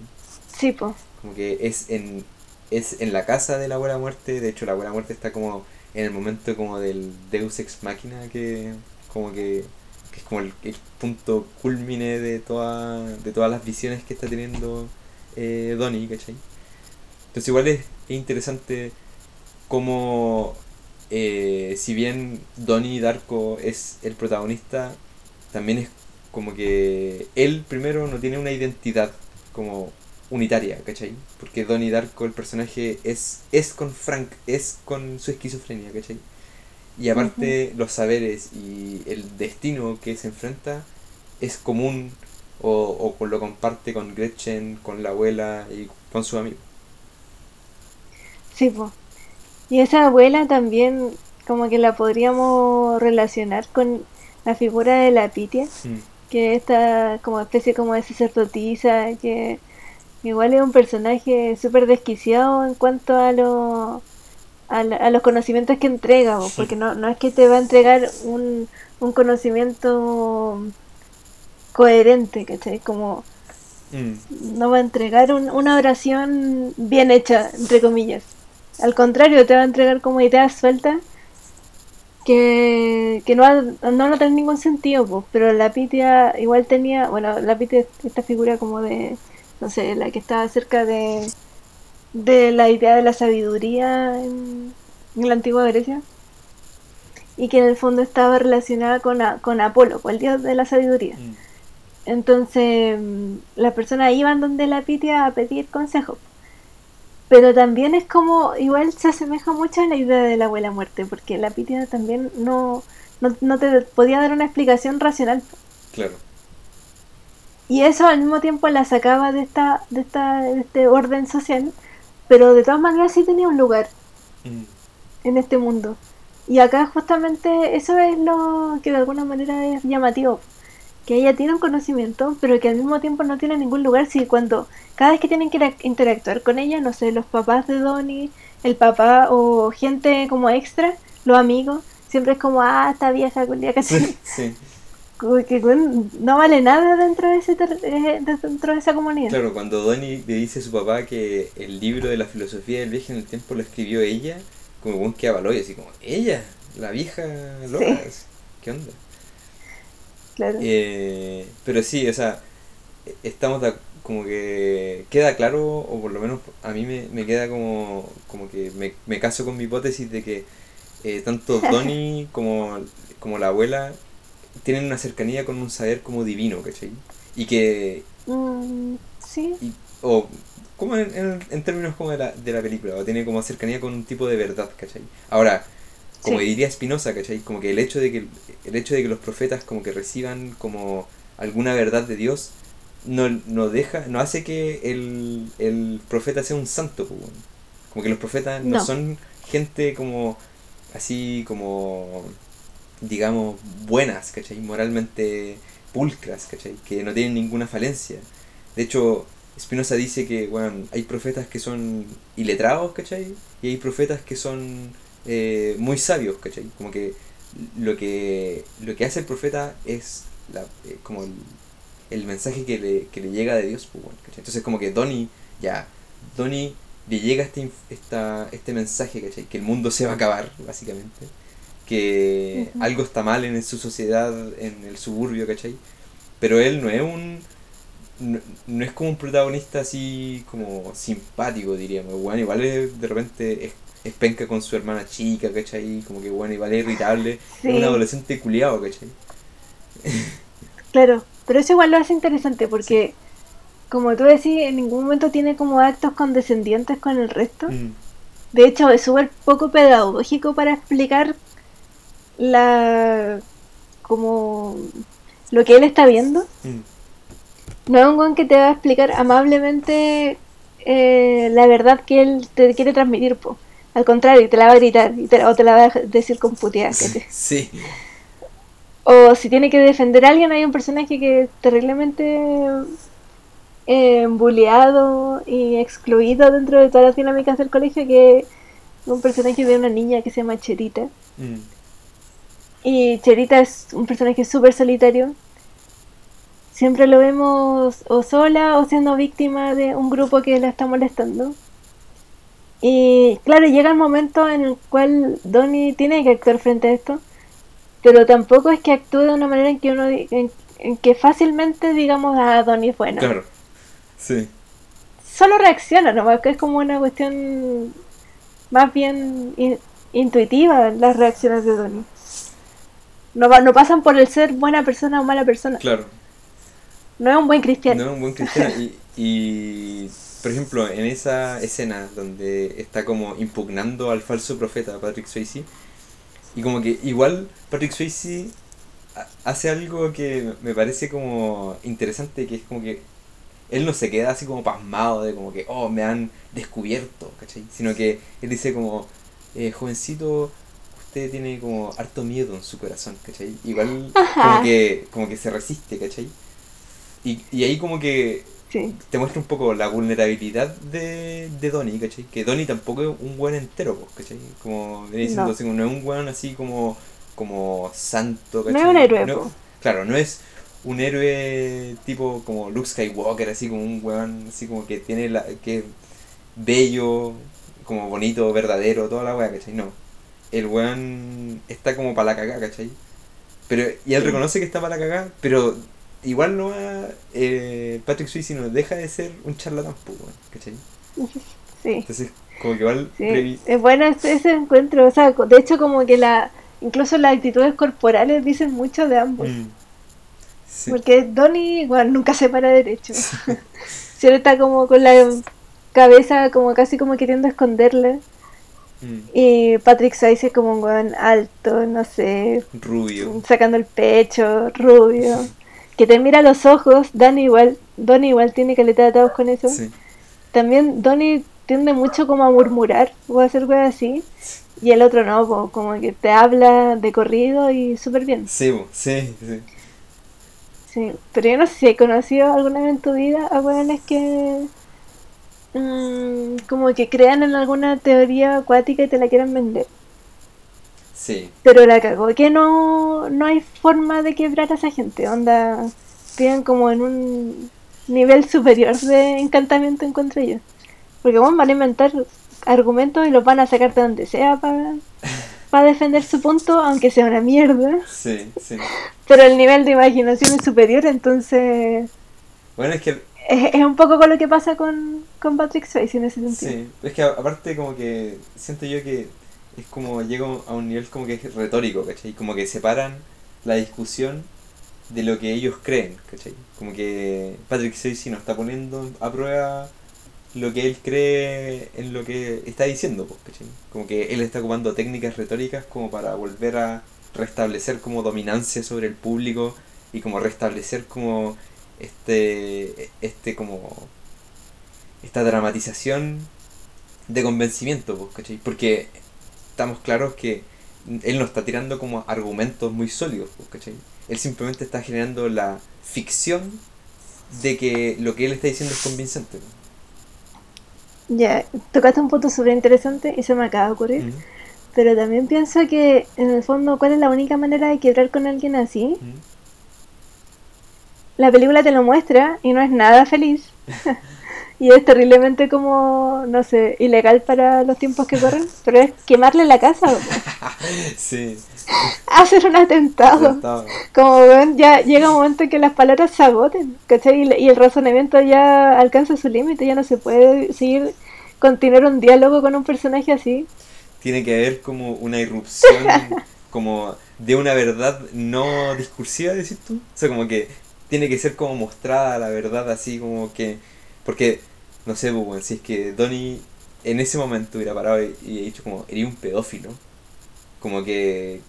A: Sí, pues.
B: Como que es en, es en la casa de la abuela muerte, de hecho la abuela muerte está como en el momento como del Deus Ex Machina que como que, que es como el, punto culmine de toda, de todas las visiones que está teniendo eh, Donnie, ¿cachai? Entonces igual es, es interesante como eh, si bien Donnie Darko es el protagonista, también es como que él primero no tiene una identidad como unitaria, ¿cachai? Porque Donnie Darko, el personaje, es, es con Frank, es con su esquizofrenia, ¿cachai? Y aparte los saberes y el destino que se enfrenta es común o, o lo comparte con Gretchen, con la abuela y con sus amigos.
A: Sí, pues. Y esa abuela también como que la podríamos relacionar con la figura de la Pitia,
B: Mm.
A: que esta como especie como de sacerdotisa, que igual es un personaje súper desquiciado en cuanto a, lo, a, la- a los conocimientos que entrega,
B: Sí.
A: porque no, no es que te va a entregar un, un conocimiento coherente, ¿cachai? Como
B: Mm.
A: no va a entregar un- una oración bien hecha, entre comillas. Al contrario, te va a entregar como ideas sueltas que, que no, va- no ningún sentido, pues. Pero la Pitia igual tenía, bueno, la Pitia es esta figura como de, no sé, la que estaba cerca de, de la idea de la sabiduría en, en la antigua Grecia. Y que en el fondo estaba relacionada con, a- con Apolo, con el dios de la sabiduría.
B: Mm.
A: Entonces, las personas iban donde la Pitia a pedir consejo. Pero también es como, igual se asemeja mucho a la idea de la abuela muerte, porque la Pitia también no, no, no te podía dar una explicación racional.
B: Claro.
A: Y eso al mismo tiempo la sacaba de esta, de esta, de este orden social, pero de todas maneras sí tenía un lugar
B: Mm.
A: en este mundo. Y acá justamente eso es lo que de alguna manera es llamativo. Que ella tiene un conocimiento, pero que al mismo tiempo no tiene ningún lugar. Si cuando cada vez que tienen que interac- interactuar con ella, no sé, los papás de Donnie, el papá o gente como extra, los amigos, siempre es como, ah, esta vieja culia, casi
B: Sí,
A: que no vale nada dentro de ese eh, de- dentro de esa comunidad.
B: Claro, cuando Donnie le dice a su papá que el libro de la filosofía del viaje en el tiempo lo escribió ella, como buen que avaló y así como, ella, la vieja loca,
A: Sí.
B: ¿qué onda?
A: Claro.
B: Eh, pero sí, o sea, estamos de como que queda claro, o por lo menos a mí me, me queda como, como que me, me caso con mi hipótesis de que eh, tanto Donnie como, como la abuela tienen una cercanía con un saber como divino, ¿cachai? Y que
A: Mm, sí,
B: y- o como en, en- en términos como de la, de la película, o tiene como cercanía con un tipo de verdad, ¿cachai? Ahora, como
A: Sí.
B: diría Spinoza, ¿cachai? Como que el hecho de que el hecho de que los profetas como que reciban como alguna verdad de Dios no, no deja, no hace que el, el profeta sea un santo, pues, como que los profetas no.
A: No.
B: son gente como así como digamos buenas, ¿cachai? Moralmente pulcras, ¿cachai? Que no tienen ninguna falencia. De hecho, Spinoza dice que, bueno, hay profetas que son iletrados, ¿cachai? Y hay profetas que son eh, muy sabios, ¿cachai? Como que lo que lo que hace el profeta es la, eh, como el, el mensaje que le, que le llega de Dios, pues, bueno, ¿cachai? Entonces como que Donnie, ya, Donnie le llega este, esta, este mensaje, ¿cachai? Que el mundo se va a acabar, básicamente. Que algo está mal en su sociedad, en el suburbio, ¿cachai? Pero él no es un... No, no es como un protagonista así como simpático, diríamos. Bueno, igual es- de repente es, es penca con su hermana chica, ¿cachai? Como que bueno, igual es irritable.
A: Sí.
B: Es un adolescente culiado, ¿cachai?
A: claro. Pero eso igual lo hace interesante porque, como tú decís, en ningún momento tiene como actos condescendientes con el resto.
B: Mm,
A: De hecho, es súper poco pedagógico para explicar la como lo que él está viendo.
B: mm,
A: No es un weón que te va a explicar amablemente eh, la verdad que él te quiere transmitir, po. Al contrario, te la va a gritar y te, o te la va a decir con puteadas. ¿cachai?
B: Sí.
A: O si tiene que defender a alguien, hay un personaje que terriblemente eh, bulleado y excluido dentro de todas las dinámicas del colegio, que es un personaje de una niña que se llama Cherita.
B: Mm,
A: Y Cherita es un personaje súper solitario. Siempre lo vemos o sola o siendo víctima de un grupo que la está molestando. Y claro, llega el momento en el cual Donnie tiene que actuar frente a esto, pero tampoco es que actúe de una manera en que uno en, en que fácilmente digamos a Donnie es bueno.
B: Claro. Sí.
A: Solo reacciona, nomás que es como una cuestión más bien in- intuitiva las reacciones de Donnie. No, no pasan por el ser buena persona o mala persona.
B: Claro.
A: No es un buen cristiano.
B: No es un buen cristiano. Y, y, por ejemplo, en esa escena donde está como impugnando al falso profeta Patrick Swayze, y como que igual Patrick Swayze ha- hace algo que me parece como interesante, que es como que él no se queda así como pasmado de como que, oh, me han descubierto, ¿cachai? Sino que él dice como, eh, jovencito, tiene como harto miedo en su corazón, ¿cachai? Igual
A: Ajá.
B: como que, como que se resiste, ¿cachai? Y, y ahí como que
A: Sí.
B: te muestra un poco la vulnerabilidad de, de Donnie, ¿cachai? Que Donnie tampoco es un buen entero, ¿cachai? Como venía diciendo,
A: No.
B: así, como no es un buen así como, como santo,
A: No
B: ¿cachai?
A: es un héroe,
B: No- claro, no es un héroe tipo como Luke Skywalker, así como un weón, así como que tiene la, que es bello, como bonito, verdadero, toda la weá, ¿cachai? No. El weón está como para la cagá, ¿cachai? Pero, y él
A: Sí.
B: reconoce que está para la cagá, pero igual no va, eh, Patrick Swayze no deja de ser un charlatán, pues, weón, ¿cachai?
A: Sí.
B: Entonces, como que igual
A: Sí, es bueno ese, ese encuentro, o sea, de hecho como que la incluso las actitudes corporales dicen mucho de ambos,
B: Mm. Sí.
A: porque Donnie igual nunca se para derecho, siempre está como con la cabeza como casi como queriendo esconderla,
B: Mm.
A: y Patrick Swayze como un weón alto, no sé,
B: Rubio.
A: sacando el pecho, rubio, que te mira a los ojos, Donnie igual, Donnie igual tiene caleta de atados con eso,
B: Sí.
A: también Donnie tiende mucho como a murmurar o a hacer cosas así. Y el otro no, po, como que te habla de corrido y súper bien.
B: Sí, sí, sí.
A: Sí, pero yo no sé si he conocido alguna vez en tu vida a weones que mm, como que crean en alguna teoría acuática y te la quieran vender.
B: Sí.
A: Pero la cagó que no, no hay forma de quebrar a esa gente. Onda, viven como en un nivel superior de encantamiento en contra ellos. Porque bueno, van a inventar argumentos y los van a sacar de donde sea para defender su punto, aunque sea una mierda.
B: Sí, sí.
A: Pero el nivel de imaginación es superior, entonces
B: Bueno, es que
A: es, es un poco con lo que pasa con, con Patrick Swayze en ese sentido.
B: Sí, es que aparte como que siento yo que es como llega a un nivel como que es retórico, ¿cachai? Como que separan la discusión de lo que ellos creen, ¿cachai? Como que Patrick Swayze nos está poniendo a prueba lo que él cree en lo que está diciendo, pues, ¿cachai? Como que él está ocupando técnicas retóricas como para volver a restablecer como dominancia sobre el público y como restablecer como este este como esta dramatización de convencimiento, pues, ¿cachai? Porque estamos claros que él no está tirando como argumentos muy sólidos, pues, ¿cachai? Él simplemente está generando la ficción de que lo que él está diciendo es convincente. pues.
A: Ya, tocaste un punto súper interesante y se me acaba de ocurrir. Pero también pienso que, en el fondo, ¿cuál es la única manera de quebrar con alguien así? La película te lo muestra y no es nada feliz. y es terriblemente como, no sé, ilegal para los tiempos que corren. Pero es quemarle la casa,
B: Sí,
A: hacer un atentado. Como ven, ya llega un momento en que las palabras se agoten, ¿cachai? Y, y el razonamiento ya alcanza su límite, ya no se puede seguir, continuar un diálogo con un personaje así.
B: Tiene que haber como una irrupción como de una verdad no discursiva, decís tú. O sea, como que tiene que ser como mostrada la verdad así como que... Porque, no sé, pues, weón, si es que Donnie en ese momento hubiera parado y, y dicho como, eres un pedófilo. Como que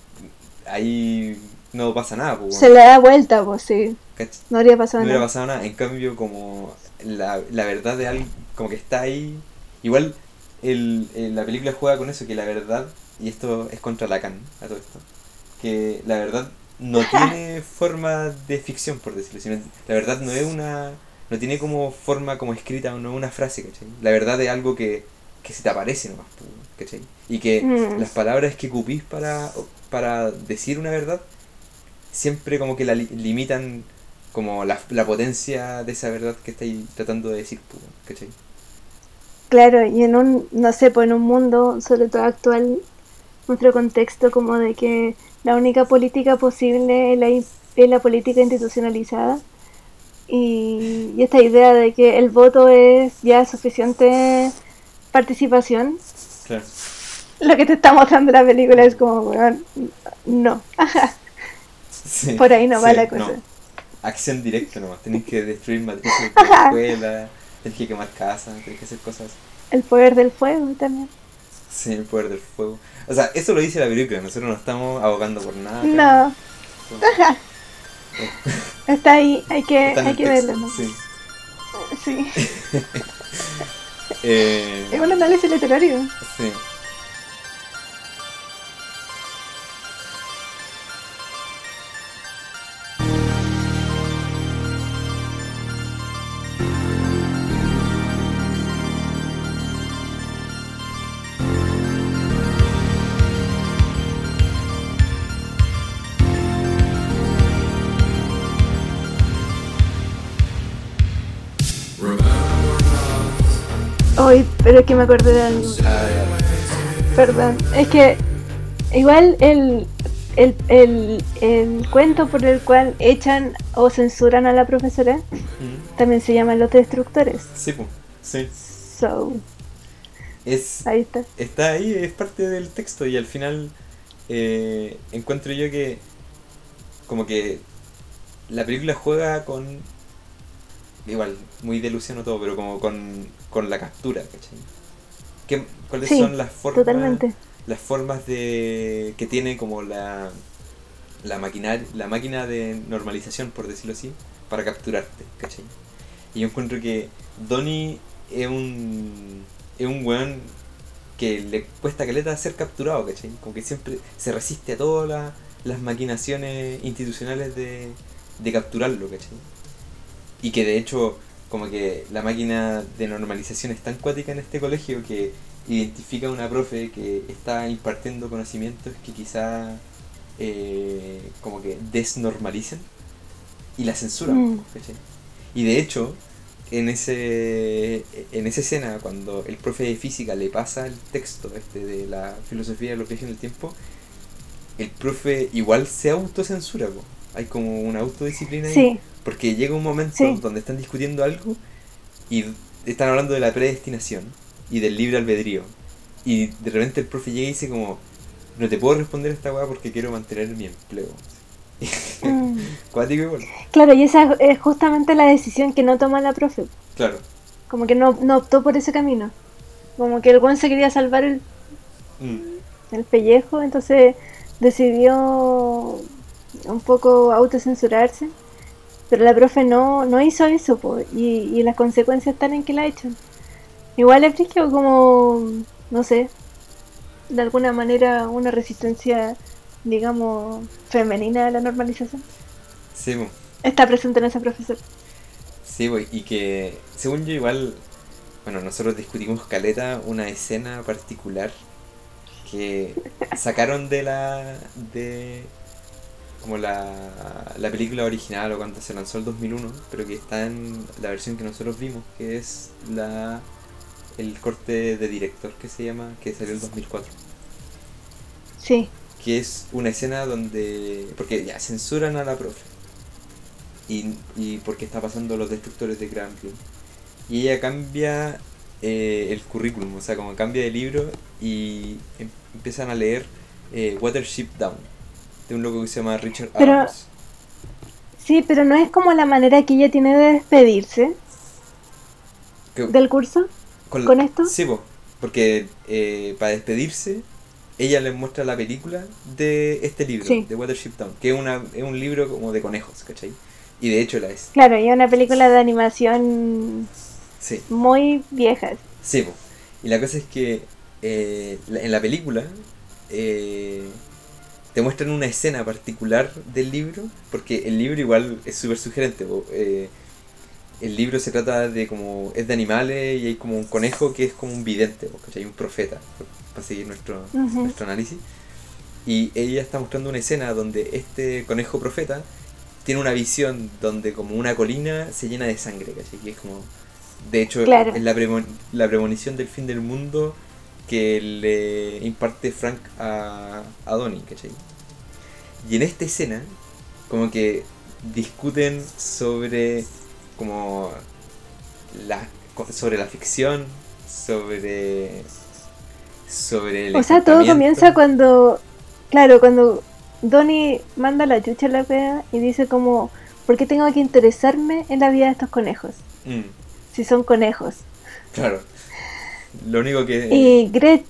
B: ahí no pasa nada, pues,
A: Se le da vuelta, pues sí,
B: ¿cach?
A: no habría pasado
B: no
A: nada.
B: pasado nada. En cambio, como la, la verdad de alguien, como que está ahí. Igual el, el- la película juega con eso, que la verdad, y esto es contra Lacan, a todo esto, que la verdad no tiene forma de ficción, por decirlo así. La verdad no es una no tiene como forma como escrita o no una frase, ¿cachai? La verdad es algo que, que se te aparece nomás, ¿cachai? Y que
A: Mm.
B: las palabras que ocupís para, para decir una verdad siempre como que la li- limitan como la, la potencia de esa verdad que estáis tratando de decir, ¿cachai?
A: Claro, y en un, no sé, pues en un mundo, sobre todo actual, nuestro contexto como de que la única política posible es la, es la política institucionalizada. Y, y esta idea de que el voto es ya suficiente participación, lo que te está mostrando la película es como, weón, no,
B: Sí,
A: por ahí no va la cosa.
B: Acción directa nomás, tenéis que destruir matrices de escuela, tenéis que quemar casas, tenéis que hacer cosas.
A: El poder del fuego también.
B: Sí, el poder del fuego. O sea, eso lo dice la película, nosotros no estamos abogando por nada.
A: No,
B: Somos-
A: está ahí, hay que, hay que
B: texto,
A: verlo, ¿no?
B: Sí.
A: Sí,
B: Eh,
A: es un análisis literario.
B: sí.
A: Pero es que me acordé de algo. Perdón. Es que igual el, el, el, el cuento por el cual echan o censuran a la profesora
B: Mm,
A: también se llama Los Destructores.
B: Sí. Sí.
A: So,
B: Es,
A: ahí está.
B: está ahí, es parte del texto y al final eh, encuentro yo que como que la película juega con igual, muy de Luciano todo, pero como con, con la captura, ¿cachai? ¿Qué, ¿Cuáles
A: Sí,
B: son las formas
A: Totalmente.
B: las formas de que tiene como la la maquinar, la máquina de normalización, por decirlo así, para capturarte, ¿cachai? Y yo encuentro que Donnie es un es un weón que le cuesta caleta ser capturado, ¿cachai? Como que siempre se resiste a todas la- las maquinaciones institucionales de, de capturarlo, ¿cachai? Y que de hecho, como que la máquina de normalización es tan cuática en este colegio que identifica a una profe que está impartiendo conocimientos que quizá eh, como que desnormalicen y la censuran,
A: Mm.
B: Y de hecho, en ese en esa escena cuando el profe de física le pasa el texto este de la filosofía de los viajes en el tiempo el profe igual se autocensura po. hay como una autodisciplina ahí
A: Sí,
B: porque llega un momento
A: Sí.
B: donde están discutiendo algo y están hablando de la predestinación y del libre albedrío y de repente el profe llega y dice como no te puedo responder esta weá porque quiero mantener mi empleo
A: Mm.
B: cuático igual
A: Claro, y esa es justamente la decisión que no toma la profe.
B: claro
A: Como que no, no optó por ese camino. Como que el buen se quería salvar el,
B: Mm,
A: el pellejo, entonces decidió un poco autocensurarse. Pero la profe no, no hizo eso, po, y, y las consecuencias están en que la echan. Igual es frígido como, no sé, de alguna manera una resistencia, digamos, femenina a la normalización.
B: sí po.
A: Está presente en esa profesora.
B: Sí, pues, y que según yo igual, bueno, nosotros discutimos caleta una escena particular que sacaron de la de como la, la película original o cuando se lanzó el 2001, pero que está en la versión que nosotros vimos, que es la el corte de director que se llama, que salió el 2004
A: Sí,
B: que es una escena donde. Porque ya censuran a la profe. Y, y porque está pasando los destructores de Granville. Y ella cambia eh, el currículum, o sea, como cambia de libro y em- empiezan a leer eh, Watership Down, de un loco que se llama Richard
A: Pero-
B: Adams.
A: sí, pero no es como la manera que ella tiene de despedirse del curso.
B: con,
A: con esto?
B: Sí, po, porque eh, para despedirse, ella les muestra la película de este libro,
A: Sí.
B: de Watership Down, que es, una, es un libro como de conejos, ¿cachai? Y de hecho la es.
A: Claro, y es una película de animación
B: Sí.
A: muy vieja.
B: Sí, po. y la cosa es que eh, en la película eh, te muestran una escena particular del libro, porque el libro igual es súper sugerente. Eh, el libro se trata de como, es de animales y hay como un conejo que es como un vidente, hay un profeta, para seguir nuestro, nuestro análisis. Y ella está mostrando una escena donde este conejo profeta tiene una visión donde como una colina se llena de sangre, ¿cachai? Y es como... De hecho, es la, la premonición del fin del mundo que le imparte Frank a, a Donnie, ¿cachai? Y en esta escena, como que discuten sobre como la sobre la ficción, sobre sobre el
A: O sea, todo comienza cuando claro, cuando Donnie manda la chucha a la pega y dice como ¿por qué tengo que interesarme en la vida de estos conejos? Mm. Si son conejos.
B: Claro. Lo único que
A: Y Gret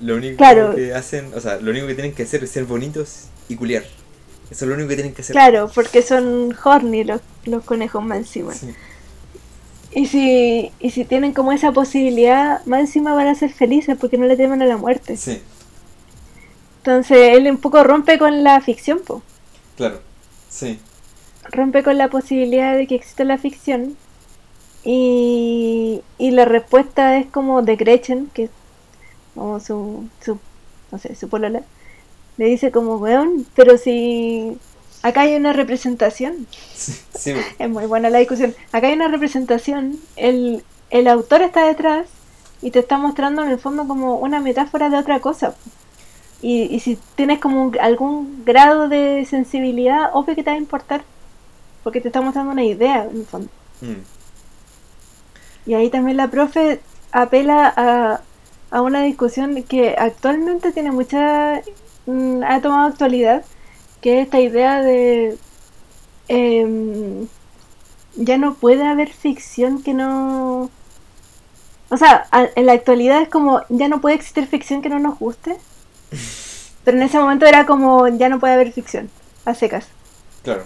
B: lo único que hacen, o sea, lo único que tienen que hacer es ser bonitos y culiar. Eso es lo único que tienen que hacer.
A: Claro, porque son horny los, los conejos más encima. Y si, y si tienen como esa posibilidad, más encima van a ser felices porque no le temen a la muerte.
B: Sí.
A: Entonces él un poco rompe con la ficción, po.
B: Claro, sí.
A: Rompe con la posibilidad de que exista la ficción. Y, y la respuesta es como de Gretchen, que es como su, su no sé, su polola le dice como, weón, pero si acá hay una representación.
B: Sí,
A: Es muy buena la discusión. Acá hay una representación, el, el autor está detrás y te está mostrando en el fondo como una metáfora de otra cosa. Y, y si tienes como algún grado de sensibilidad, obvio que te va a importar. Porque te está mostrando una idea en el fondo. Mm. Y ahí también la profe apela a, a una discusión que actualmente tiene mucha Mm, ha tomado actualidad, que es esta idea de em, ya no puede haber ficción que no... O sea, en la actualidad es como ya no puede existir ficción que no nos guste. Pero en ese momento era como ya no puede haber ficción, a secas.
B: Claro.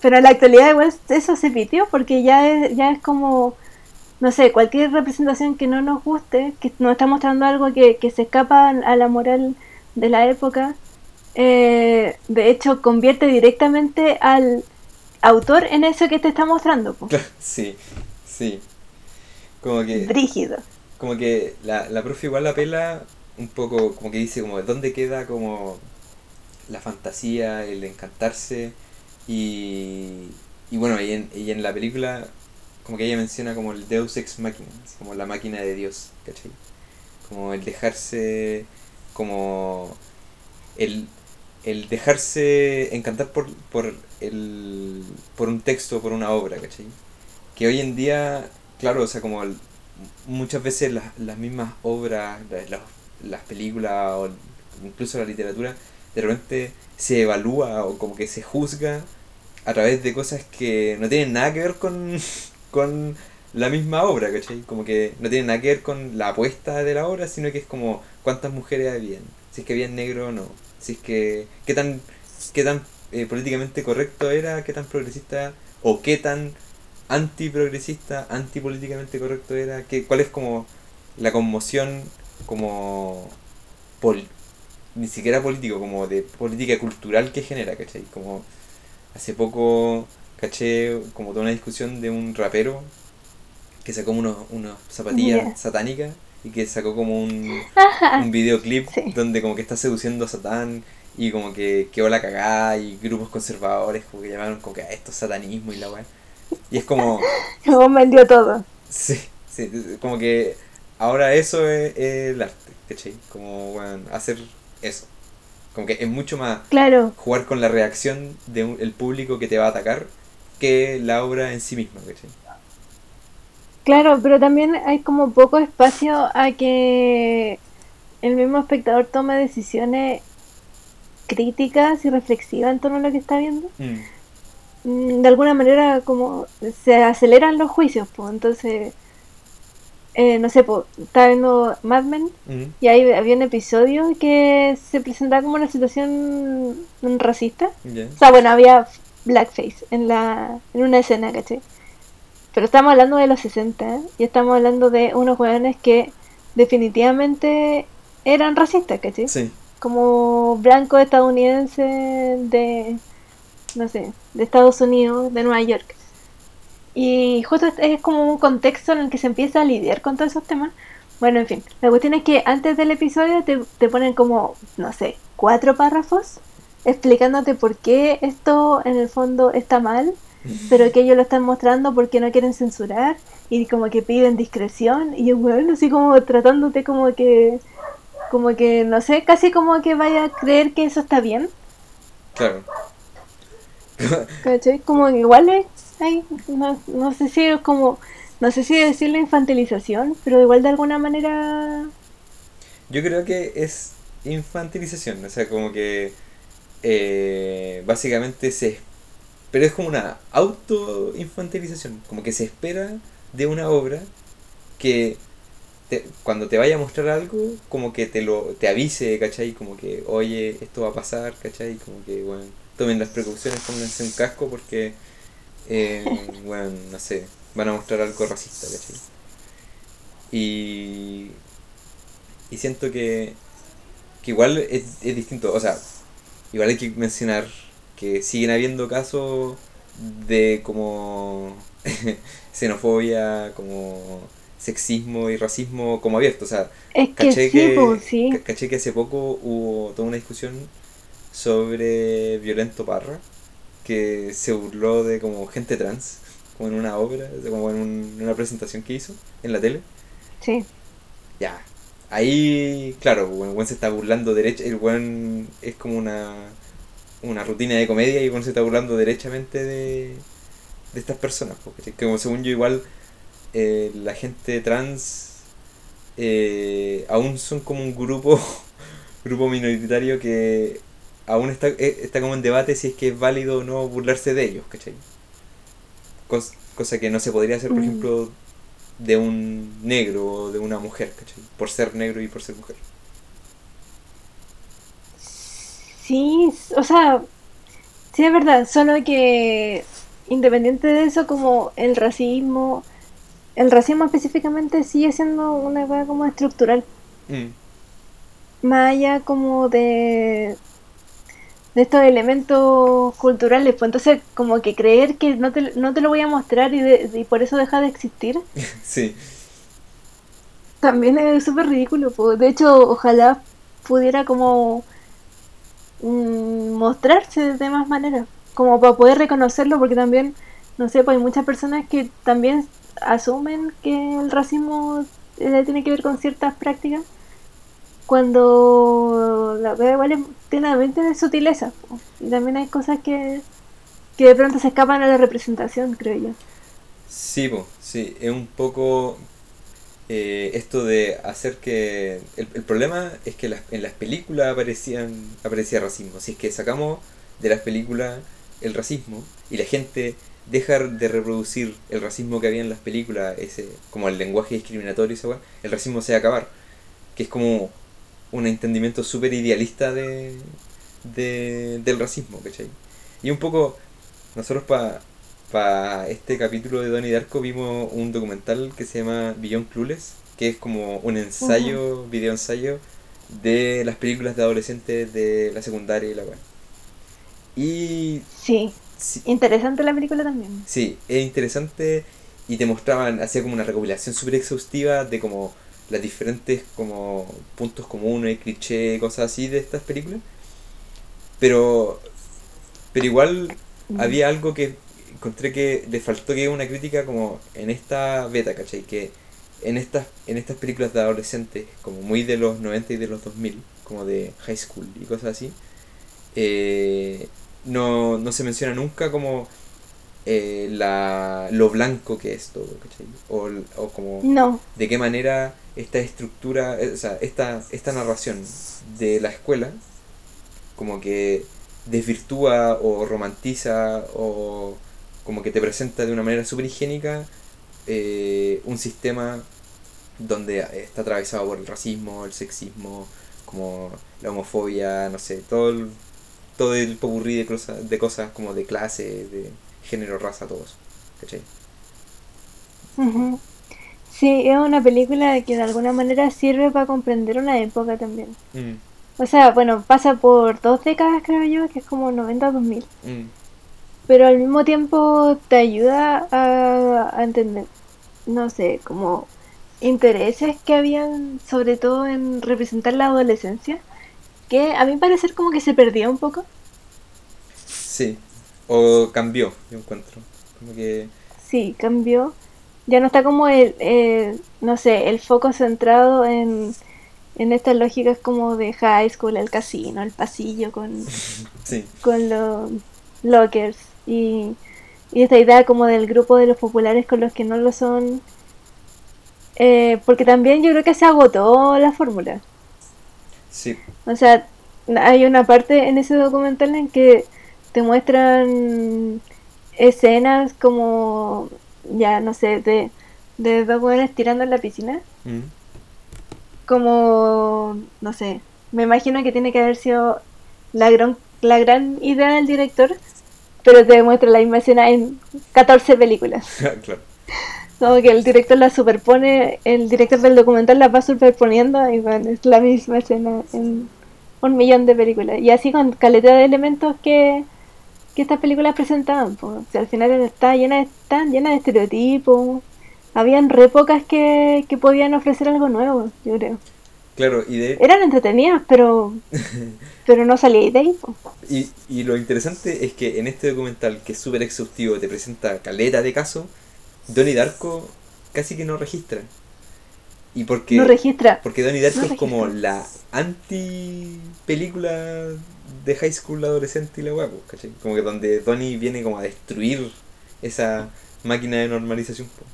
A: Pero en la actualidad igual eso se pitió porque ya es, ya es como, no sé, cualquier representación que no nos guste, que nos está mostrando algo que, que se escapa a la moral de la época, eh, de hecho convierte directamente al autor en eso que te está mostrando.
B: Sí, sí. Como que...
A: Rígido.
B: Como que la, la profe igual la pela un poco, como que dice, como, ¿dónde queda como la fantasía, el encantarse? Y, y bueno, y en, y en la película, como que ella menciona como el Deus Ex Machina, como la máquina de Dios, ¿cachai? Como el dejarse como el, dejarse encantar por, por, el, por un texto, por una obra, ¿cachai? Que hoy en día, claro, o sea, como muchas veces las, las mismas obras, las, las películas o incluso la literatura, de repente se evalúa o como que se juzga a través de cosas que no tienen nada que ver con, con la misma obra, ¿cachai? Como que no tiene nada que ver con la apuesta de la obra, sino que es como cuántas mujeres habían, si es que habían negro o no, si es que qué tan, qué tan eh, políticamente correcto era, qué tan progresista o qué tan antiprogresista, antipolíticamente correcto era, qué, cuál es como la conmoción como ni siquiera político, como de política cultural que genera, ¿cachai? Como hace poco caché como toda una discusión de un rapero que sacó unos, unas zapatillas satánicas y que sacó como un, un videoclip donde como que está seduciendo a Satán y como que quedó la cagada y grupos conservadores como que llamaron como que a esto satanismo y la weá. Y es como...
A: como vendió todo.
B: Sí, sí, como que ahora eso es, el arte, ¿cachai? Como, bueno, hacer eso. Como que es mucho más
A: claro.
B: jugar con la reacción del público que te va a atacar que la obra en sí misma.
A: Claro, pero también hay como poco espacio a que el mismo espectador tome decisiones críticas y reflexivas en torno a lo que está viendo. Mm. Mm, de alguna manera como se aceleran los juicios, pues entonces, eh, no sé, estaba viendo Mad Men y ahí había un episodio que se presentaba como una situación racista. O sea, bueno, había blackface en, la, en una escena, ¿caché? Pero estamos hablando de los 60 y estamos hablando de unos jóvenes que definitivamente eran racistas, ¿cachai?
B: Sí.
A: Como blanco estadounidense de, no sé, de Estados Unidos, de Nueva York. Y justo es como un contexto en el que se empieza a lidiar con todos esos temas. Bueno, en fin, la cuestión es que antes del episodio te, te ponen como, no sé, cuatro párrafos explicándote por qué esto en el fondo está mal, pero que ellos lo están mostrando porque no quieren censurar y como que piden discreción y bueno, así como tratándote como que, como que, no sé, casi como que vaya a creer que eso está bien.
B: Claro.
A: ¿Cachai? Como igual es, ay, no, no sé si es como, no sé si decir la infantilización, pero igual de alguna manera...
B: Yo creo que es infantilización, o sea, como que eh, básicamente se... Pero es como una auto-infantilización, como que se espera de una obra que cuando te vaya a mostrar algo, como que te lo te avise, ¿cachai? Como que, oye, esto va a pasar, ¿cachai? Como que, bueno, tomen las precauciones, pónganse un casco porque, eh, bueno, no sé, van a mostrar algo racista, ¿cachai? Y, y siento que, que igual es, es distinto, o sea, igual hay que mencionar que siguen habiendo casos de como xenofobia, como sexismo y racismo como abierto. O sea, caché, que, caché que hace poco hubo toda una discusión sobre Violento Parra, que se burló de como gente trans, como en una obra, como en, una presentación que hizo en la tele.
A: Sí.
B: Ya, Ahí, claro, el buen se está burlando derecha, el buen es como una, una rutina de comedia y el buen se está burlando derechamente de, de estas personas, porque como según yo igual eh, la gente trans eh, aún son como un grupo grupo minoritario que aún está, eh, está como en debate si es que es válido o no burlarse de ellos, ¿cachai? cosa que no se podría hacer, por mm. ejemplo, de un negro o de una mujer, ¿cachai? Por ser negro y por ser mujer.
A: Sí, o sea, sí es verdad, solo que independiente de eso, como el racismo, el racismo específicamente sigue siendo una cosa como estructural. Mm. Más allá como de de estos elementos culturales, pues entonces como que creer que no te, no te lo voy a mostrar y, y por eso deja de existir.
B: sí.
A: También es súper ridículo, pues. de hecho ojalá pudiera como mm, mostrarse de más maneras, como para poder reconocerlo, porque también, no sé, pues hay muchas personas que también asumen que el racismo eh, tiene que ver con ciertas prácticas cuando la veo igual tiene, tiene sutileza y también hay cosas que, que de pronto se escapan a la representación creo yo.
B: Sí sí es un poco eh, esto de hacer que el, problema es que en las películas aparecían aparecía racismo. Si es que sacamos de las películas el racismo y la gente deja de reproducir el racismo que había en las películas ese como el lenguaje discriminatorio esa el racismo se va a acabar. Que es como un entendimiento súper idealista de, de, del racismo, ¿cachai? Y un poco, nosotros para este capítulo de Donnie Darko vimos un documental que se llama Beyond Clueless, que es como un ensayo, video ensayo de las películas de adolescentes de la secundaria y la web. Y...
A: Sí, interesante la película también.
B: Sí, es interesante y te mostraban, hacía como una recopilación súper exhaustiva de como las diferentes como puntos comunes, cliché, cosas así de estas películas. Pero, pero igual había algo que encontré que le faltó que una crítica como en esta beta, ¿cachai? Que en estas, en estas películas de adolescentes, como muy de los 90 y de los 2000, como de high school y cosas así, eh, no, no se menciona nunca como eh, la, lo blanco que es todo, ¿cachai? O, o como
A: no.
B: de qué manera esta estructura, eh, o sea, esta, esta narración de la escuela, como que desvirtúa o romantiza o como que te presenta de una manera súper higiénica eh, un sistema donde está atravesado por el racismo, el sexismo, como la homofobia, no sé, todo el, todo el popurrí de, cosas, de cosas como de clase, de género, raza, todos. ¿Cachai?
A: Sí, es una película que de alguna manera sirve para comprender una época también.
B: Mm.
A: O sea, bueno, pasa por dos décadas, creo yo, que es como 90-2000. Mm. pero al mismo tiempo te ayuda a, a entender, no sé, como intereses que habían, sobre todo en representar la adolescencia, que a mí parecer como que se perdió un poco.
B: Sí, o cambió, yo encuentro. Como que...
A: Sí, cambió. Ya no está como el, eh, no sé, el foco centrado en, en estas lógicas como de high school, el casino, el pasillo con,
B: sí.
A: con los lockers y, y esta idea como del grupo de los populares con los que no lo son eh, porque también yo creo que se agotó la fórmula.
B: Sí.
A: O sea, hay una parte en ese documental en que te muestran escenas como, ya no sé, de, de dos jóvenes tirando en la piscina.
B: Mm.
A: Como, no sé, me imagino que tiene que haber sido la gran, la gran idea del director, pero te muestra la misma escena en 14 películas.
B: claro.
A: Como que el director la superpone, el director del documental la va superponiendo y bueno, es la misma escena en un millón de películas. Y así con calidad de elementos que, que estas películas presentaban. Pues. O sea, al final está llena, están llenas de estereotipos. Habían re pocas que, que podían ofrecer algo nuevo, yo creo.
B: Claro, y de...
A: Eran entretenidas, pero pero no salía de ahí.
B: Y, y lo interesante es que en este documental, que es súper exhaustivo, te presenta caleta de casos, Donnie Darko casi que no registra. Y porque,
A: No registra.
B: porque Donnie Darko
A: no
B: es como la anti película de high school adolescente y la guapo, ¿cachai? Como que donde Donnie viene como a destruir esa máquina de normalización. po.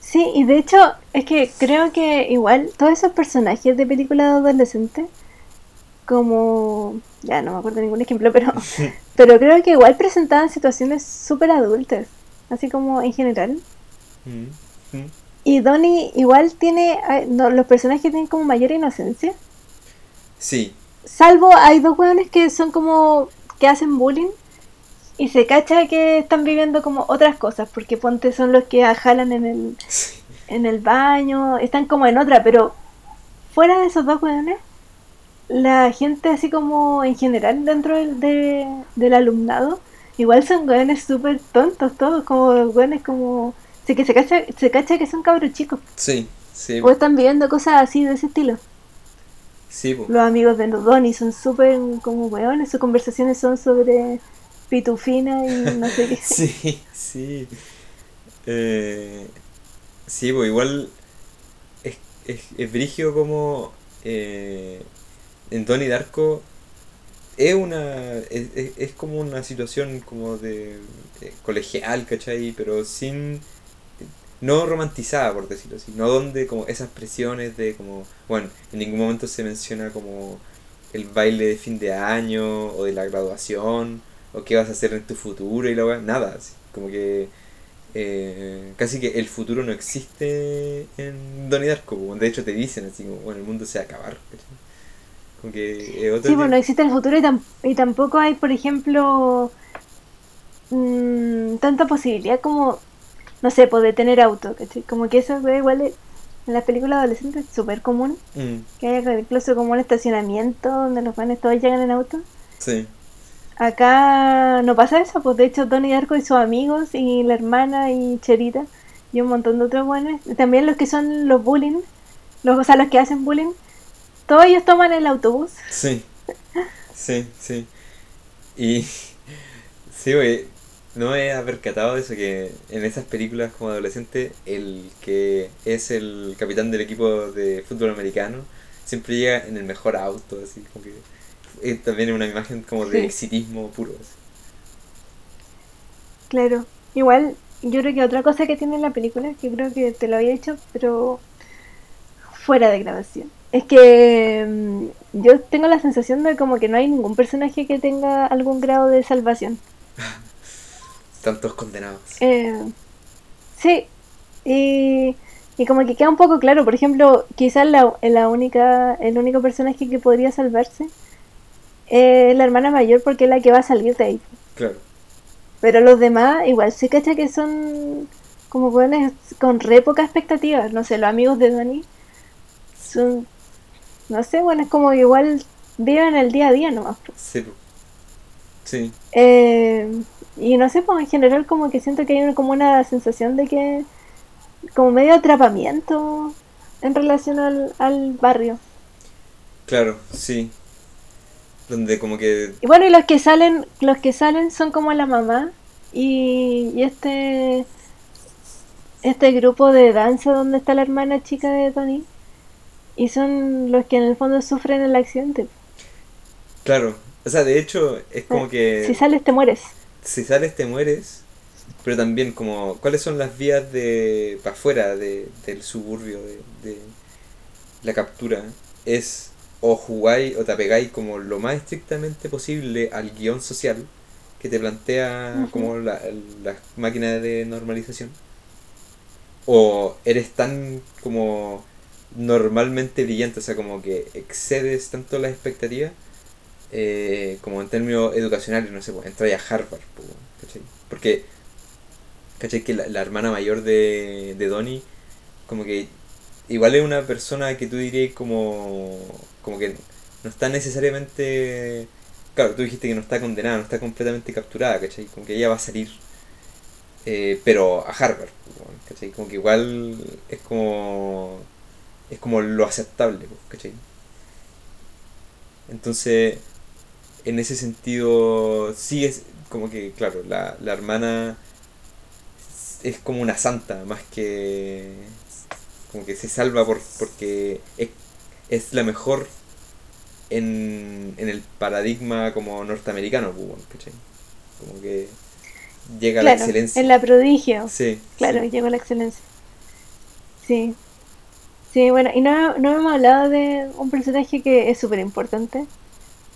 A: Sí, y de hecho es que creo que igual todos esos personajes de películas adolescentes, como, ya no me acuerdo de ningún ejemplo, pero, pero creo que igual presentaban situaciones súper adultas, así como en general.
B: Mm, mm.
A: Y Donnie igual tiene, ay, no, los personajes tienen como mayor inocencia,
B: Sí,
A: salvo hay dos hueones que son como, que hacen bullying. Y se cacha que están viviendo como otras cosas, porque ponte son los que jalan en el,
B: sí.
A: en el baño, están como en otra, pero fuera de esos dos weones, la gente así como en general dentro del, de- del alumnado, igual son weones súper tontos todos, como weones como... Sí, que se cacha, se cacha que son cabros chicos,
B: Sí, sí,
A: o están viviendo cosas así de ese estilo.
B: Sí, po.
A: Los amigos de Donnie son súper como weones, sus conversaciones son sobre pitufina y no sé qué.
B: Sí, sí. Eh, sí, pues igual es, es, es brigio como eh, en Donnie Darko es una es, es, es como una situación como de eh, colegial, ¿cachai? Pero sin no romantizada por decirlo así, no donde como esas presiones de como, bueno, en ningún momento se menciona como el baile de fin de año o de la graduación o qué vas a hacer en tu futuro y la weá, nada, así, como que eh, casi que el futuro no existe en Donnie Darko, de hecho te dicen así como, bueno, el mundo se va a acabar. Como que eh, otro
A: Sí,
B: día-
A: pues no existe el futuro y, tam- y tampoco hay, por ejemplo, mm, tanta posibilidad como, no sé, pues de tener auto, ¿cachai? Como que eso fue igual en las películas adolescentes es súper común,
B: Mm,
A: que haya incluso como un estacionamiento donde los jóvenes todos llegan en auto.
B: sí,
A: Acá no pasa eso, pues de hecho Donnie Darko y sus amigos y la hermana y Cherita y un montón de otros buenos, también los que son los bullying, los, o sea, los que hacen bullying, todos ellos toman el autobús.
B: sí, sí, sí. Y sí, güey, no me he percatado de eso, que en esas películas como adolescente, el que es el capitán del equipo de fútbol americano siempre llega en el mejor auto, así como que eh, también es una imagen como de
A: Sí.
B: exitismo puro. así.
A: Claro, igual yo creo que otra cosa que tiene la película, que creo que te lo había dicho, pero fuera de grabación, es que mm, yo tengo la sensación de como que no hay ningún personaje que tenga algún grado de salvación.
B: Están todos condenados.
A: Eh, sí, y, y como que queda un poco claro, por ejemplo, quizás la, la única, el único personaje que podría salvarse es la hermana mayor porque es la que va a salir de ahí.
B: Claro.
A: Pero los demás igual se cacha que son como buenos con re poca expectativas. No sé, los amigos de Donnie son, no sé, bueno, es como que igual viven el día a día nomás.
B: Sí. Sí.
A: Eh, y no sé, pues en general como que siento que hay una, como una sensación de que como medio atrapamiento en relación al, al barrio.
B: Claro, sí. Donde como que...
A: Y bueno, y los que salen, los que salen son como la mamá y, y este este grupo de danza donde está la hermana chica de Tony y son los que en el fondo sufren el accidente.
B: Claro, o sea, de hecho es como que...
A: Si sales te mueres.
B: Si sales te mueres, pero también como cuáles son las vías de para afuera de, del suburbio de, de la captura es o jugáis o te apegáis como lo más estrictamente posible al guion social que te plantea como la, la máquina de normalización. O eres tan como normalmente brillante, o sea, como que excedes tanto las expectativas eh, como en términos educacionales, no sé, pues entrar a Harvard, ¿cachai? Porque, ¿cachai? Que la, hermana mayor de, de Donnie, como que igual es una persona que tú dirías como, como que no está necesariamente, claro, tú dijiste que no está condenada, no está completamente capturada, ¿cachai? Como que ella va a salir, eh, pero a Harvard, ¿cachai? Como que igual es como, es como lo aceptable, ¿cachai? Entonces, en ese sentido, sí es como que, claro, la, la hermana es como una santa, más que. como que se salva por, porque es, es la mejor en, en el paradigma como norteamericano, pues. Como que llega a la excelencia.
A: en la prodigio.
B: Sí,
A: Claro,
B: sí.
A: llegó a la excelencia. Sí. Sí, bueno, y no, no hemos hablado de un personaje que es súper importante.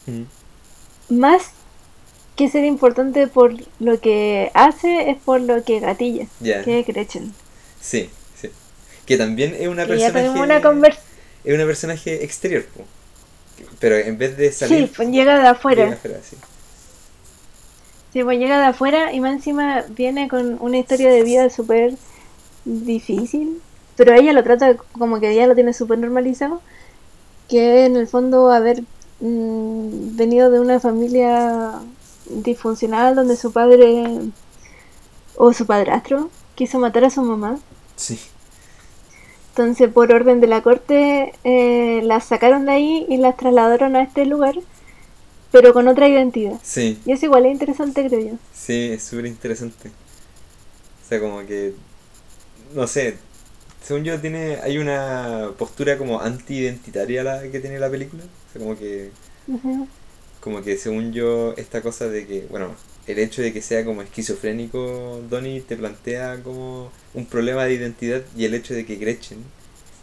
B: Mm.
A: Más que ser importante por lo que hace, es por lo que gatilla. Que es Gretchen.
B: Sí, sí. Que también es una
A: Que
B: personaje.
A: una.
B: Es una personaje exterior, po. pero en vez de salir.
A: Sí, pues llega de afuera.
B: llega afuera, sí.
A: Sí, pues llega de afuera y más encima viene con una historia de vida súper difícil, pero ella lo trata como que ella lo tiene súper normalizado, que en el fondo haber mm, venido de una familia disfuncional donde su padre o su padrastro quiso matar a su mamá.
B: Sí.
A: Entonces, por orden de la corte, eh, las sacaron de ahí y las trasladaron a este lugar, pero con otra identidad.
B: Sí,
A: Y eso igual es interesante, creo yo.
B: sí, es súper interesante. O sea, como que. No sé. Según yo, tiene hay una postura como anti-identitaria la que tiene la película. Como que. Como que según yo, esta cosa de que. Bueno, el hecho de que sea como esquizofrénico, Donnie te plantea como un problema de identidad. Y el hecho de que Gretchen,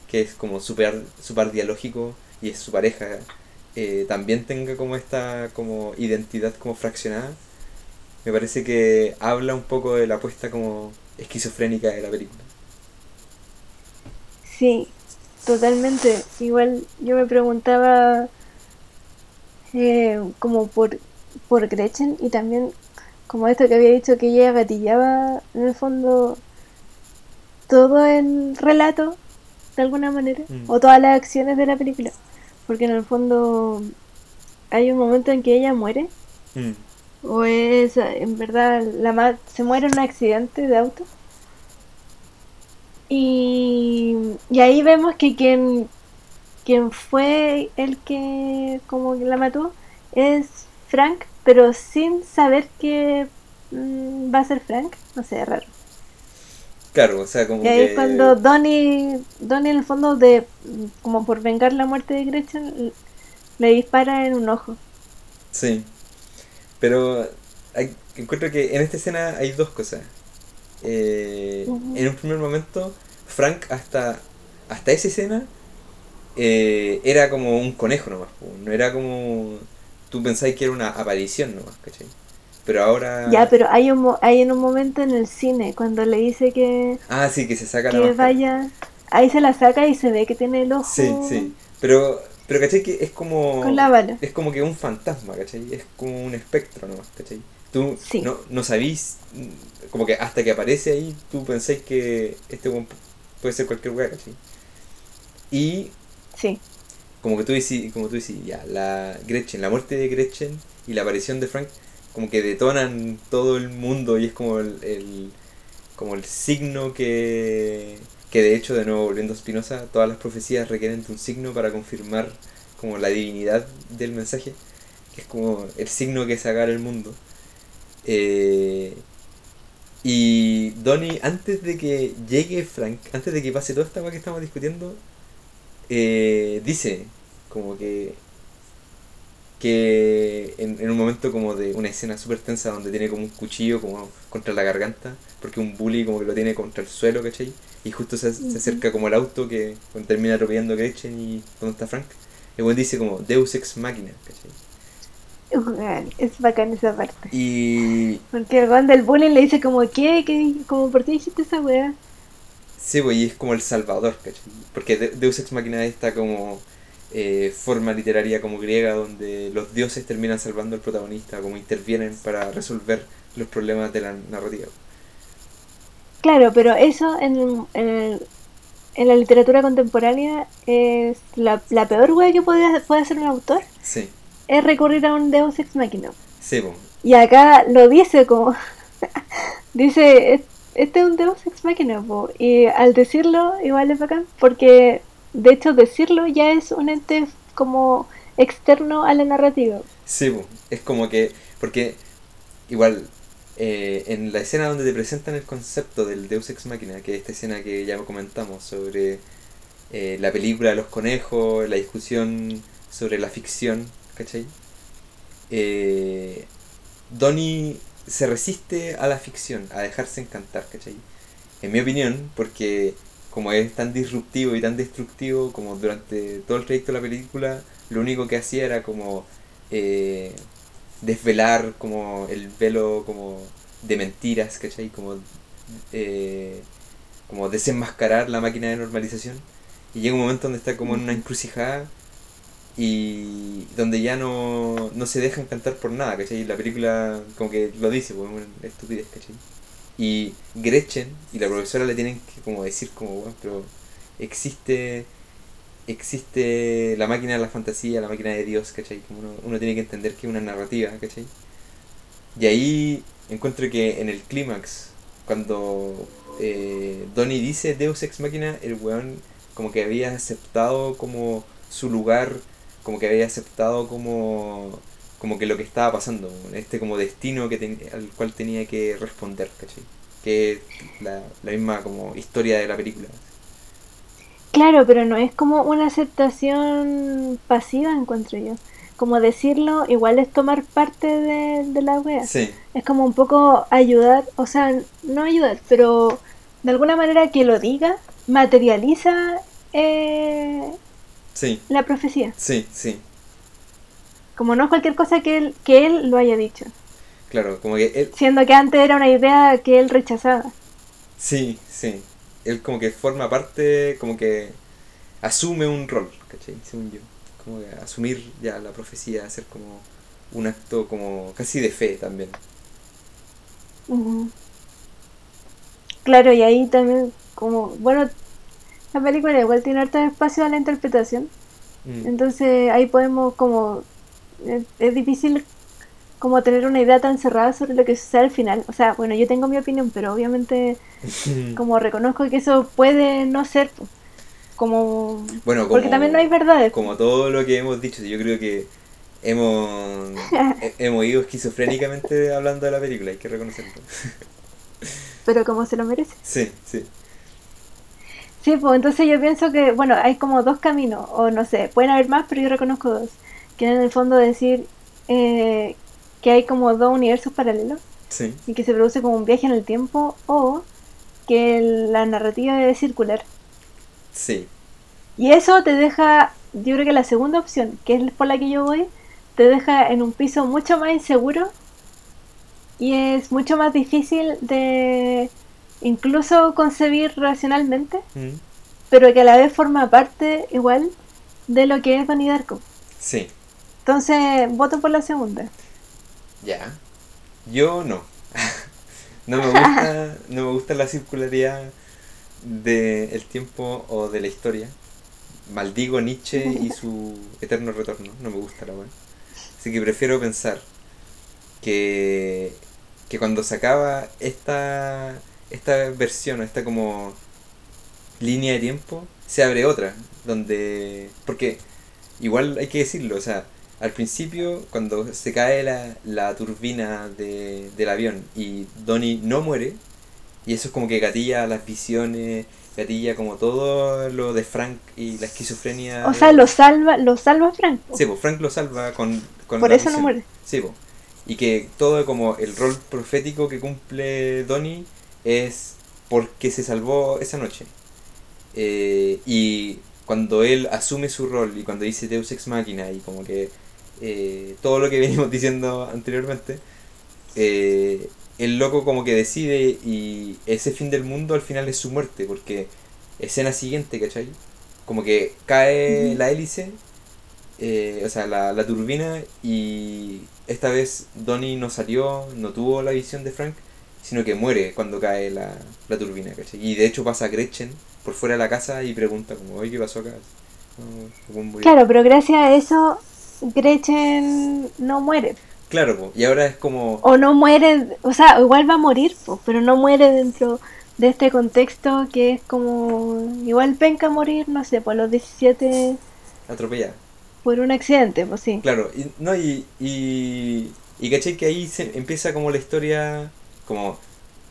B: que es como super, super dialógico y es su pareja, eh, también tenga como esta como identidad como fraccionada. Me parece que habla un poco de la apuesta como esquizofrénica de la película.
A: Sí, totalmente. Igual yo me preguntaba eh, como por, por Gretchen y también como esto que había dicho que ella gatillaba en el fondo todo el relato de alguna manera
B: Mm.
A: o todas las acciones de la película. Porque en el fondo hay un momento en que ella muere
B: Mm,
A: o es en verdad la ma- se muere en un accidente de auto. Y, y ahí vemos que quien, quien fue el que como que la mató es Frank, pero sin saber que mm, va a ser Frank. No sé, es raro.
B: Claro, o sea, como
A: Y ahí
B: que...
A: es cuando Donnie, Donnie en el fondo de como por vengar la muerte de Gretchen le dispara en un ojo.
B: Sí. Pero hay- encuentro que en esta escena hay dos cosas. Eh. En un primer momento, Frank hasta, hasta esa escena eh, era como un conejo nomás. No era como... Tú pensáis que era una aparición nomás, ¿cachai? Pero ahora...
A: Ya, pero hay un, mo- hay en un momento en el cine cuando le dice que,
B: Ah, sí, que se saca la
A: que
B: máscara.
A: vaya, ahí se la saca y se ve que tiene el ojo
B: Sí, sí. Pero, pero ¿cachai? Que es como...
A: con la bala.
B: Es como que un fantasma, ¿cachai? Es como un espectro nomás, ¿cachai? Tú
A: Sí.
B: no, no sabís, como que hasta que aparece ahí, tú pensáis que este puede ser cualquier weá, ¿cachai? Y
A: Sí,
B: como que tú decís, como tú decís, ya, la Gretchen, la muerte de Gretchen y la aparición de Frank, como que detonan todo el mundo y es como el, el- como el signo que, que de hecho, de nuevo volviendo a Spinoza, todas las profecías requieren de un signo para confirmar como la divinidad del mensaje, que es como el signo que se agarra el mundo. Eh, y Donnie, antes de que llegue Frank, antes de que pase toda esta cosa que estamos discutiendo, eh, dice como que que en, en un momento como de una escena súper tensa donde tiene como un cuchillo como contra la garganta, porque un bully como que lo tiene contra el suelo, ¿cachai? Y justo se, se acerca como el auto que cuando termina atropellando a Gretchen y cuando está Frank, el buen dice como Deus Ex Machina, ¿cachai?
A: Es bacán esa parte.
B: Y
A: Porque el weón del bullying le dice como, ¿qué? ¿Qué? Como, ¿por qué dijiste esa weá?
B: Sí, pues, y es como el salvador, ¿cachai? Porque De- Deus Ex Machina es esta como eh, forma literaria como griega donde los dioses terminan salvando al protagonista, como intervienen para resolver los problemas de la narrativa.
A: Claro, pero eso en, en, el- en la literatura contemporánea es la, la peor weá que puede, puede hacer un autor.
B: Sí,
A: Es recurrir a un Deus Ex Machina.
B: sí, pues.
A: Y acá lo dice como... dice, "Es- este es un Deus Ex Machina, po". Y al decirlo, igual es bacán, porque de hecho decirlo ya es un ente como externo a la narrativa.
B: Sí, po. es como que, porque igual eh, en la escena donde te presentan el concepto del Deus Ex Machina, que es esta escena que ya comentamos sobre eh, la película de los conejos, la discusión sobre la ficción, ¿cachai? Eh, Donnie se resiste a la ficción, a dejarse encantar, ¿cachai? En mi opinión, porque como es tan disruptivo y tan destructivo, como durante todo el trayecto de la película, lo único que hacía era como eh, desvelar como el velo como de mentiras, ¿cachai? Como, eh, como desenmascarar la máquina de normalización. Y llega un momento donde está como en una encrucijada y donde ya no, no se deja encantar por nada, ¿cachai? La película como que lo dice, pues es una estupidez, ¿cachai? Y Gretchen y la profesora le tienen que como decir como, bueno, pero existe existe la máquina de la fantasía, la máquina de Dios, ¿cachai? Como uno, uno tiene que entender que es una narrativa, ¿cachai? Y ahí encuentro que en el clímax, cuando eh, Donnie dice Deus Ex Máquina, el weón como que había aceptado como su lugar, como que había aceptado como como que lo que estaba pasando, este como destino que ten- al cual tenía que responder, ¿cachai? Que es la, la misma como historia de la película.
A: Claro, pero no es como una aceptación pasiva, encuentro yo. Como decirlo, igual es tomar parte de, de la wea.
B: Sí,
A: Es como un poco ayudar, o sea, no ayudar, pero de alguna manera que lo diga, materializa eh,
B: sí,
A: la profecía.
B: sí, sí.
A: Como no es cualquier cosa que él, que él lo haya dicho.
B: Claro, como que él,
A: Siendo que antes era una idea que él rechazaba.
B: Sí, sí. Él como que forma parte, como que asume un rol, ¿cachai? Según yo. Como que asumir ya la profecía, hacer como un acto como casi de fe también.
A: Claro, y ahí también, como, bueno, la película igual tiene harto espacio a la interpretación.
B: Mm.
A: Entonces ahí podemos como... Es, es difícil como tener una idea tan cerrada sobre lo que sucede al final. O sea, bueno, yo tengo mi opinión, pero obviamente como reconozco que eso puede no ser como...
B: bueno, como,
A: Porque también no hay verdades.
B: como todo lo que hemos dicho, yo creo que hemos, he- hemos ido esquizofrénicamente hablando de la película, hay que reconocerlo.
A: Pero como se lo merece.
B: Sí, sí.
A: Sí, pues entonces yo pienso que, bueno, hay como dos caminos, o no sé, pueden haber más, pero yo reconozco dos. Que en el fondo decir eh, que hay como dos universos paralelos
B: Sí,
A: y que se produce como un viaje en el tiempo, o que la narrativa es circular.
B: sí.
A: Y eso te deja, yo creo que la segunda opción, que es por la que yo voy, te deja en un piso mucho más inseguro y es mucho más difícil de incluso concebir racionalmente,
B: Mm.
A: pero que a la vez forma parte igual de lo que es Donnie Darko.
B: Sí.
A: Entonces, voto por la segunda.
B: Ya. Yo no. no me gusta, no me gusta la circularidad del tiempo o de la historia. Maldigo Nietzsche y su eterno retorno. No me gusta la weá. Así que prefiero pensar que, que cuando se acaba esta, esta versión, esta como línea de tiempo, se abre otra, donde... Porque igual hay que decirlo, o sea, al principio, cuando se cae la, la turbina de, del avión y Donnie no muere, y eso es como que gatilla las visiones, gatilla como todo lo de Frank y la esquizofrenia.
A: O sea, lo salva, lo salva Frank.
B: Sí, pues Frank lo salva con... con
A: Por
B: la
A: eso no muere.
B: Sí, pues. Y que todo como el rol profético que cumple Donnie es porque se salvó esa noche. Eh, y cuando él asume su rol y cuando dice Deus Ex Machina y como que eh, todo lo que venimos diciendo anteriormente, eh, el loco como que decide y ese fin del mundo al final es su muerte, porque escena siguiente, ¿cachai? Como que cae la hélice, eh, o sea, la, la turbina y esta vez Donnie no salió, no tuvo la visión de Frank, sino que muere cuando cae la, la turbina, ¿cachai? Y de hecho pasa Gretchen por fuera de la casa y pregunta como, oye, ¿qué pasó acá? No, ¿cómo murió?".
A: Claro, pero gracias a eso Gretchen no muere.
B: Claro, po, y ahora es como...
A: O no muere, o sea, igual va a morir, po, pero no muere dentro de este contexto que es como igual penca morir, no sé, por los 17
B: atropellada.
A: por un accidente, pues sí.
B: Claro, y, no, y, y, y caché que ahí se empieza como la historia, como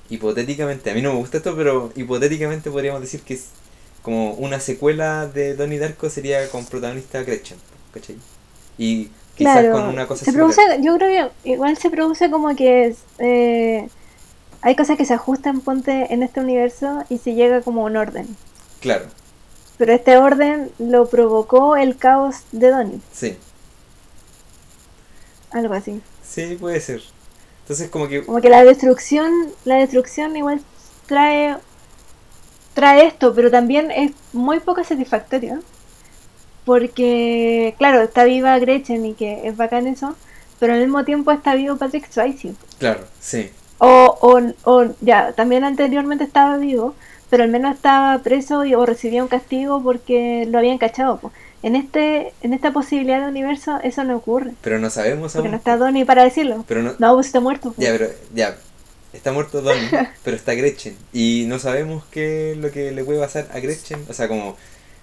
B: hipotéticamente, a mí no me gusta esto, pero hipotéticamente podríamos decir que es como una secuela de Donnie Darko sería con protagonista Gretchen, ¿cachai? Y quizás
A: Claro,
B: con una cosa
A: se produce, yo creo que igual se produce como que eh, hay cosas que se ajustan, ponte, en este universo y se llega como un orden.
B: Claro,
A: Pero este orden lo provocó el caos de Donnie,
B: sí,
A: algo así.
B: sí puede ser. Entonces como que,
A: Como que la destrucción, la destrucción igual trae trae esto, pero también es muy poco satisfactorio. Porque, claro, está viva Gretchen y que es bacán eso, pero al mismo tiempo está vivo Patrick Swayze.
B: claro, sí,
A: O, o, o ya, también anteriormente estaba vivo, pero al menos estaba preso y, o recibía un castigo porque lo habían cachado. po. En este en esta posibilidad de universo eso no ocurre,
B: pero no sabemos
A: porque
B: aún.
A: no está Donnie para decirlo.
B: Pero no,
A: No, pues está muerto.
B: Ya, pero ya. Está muerto Donnie, pero está Gretchen. Y no sabemos qué es lo que le puede pasar a Gretchen. O sea, como,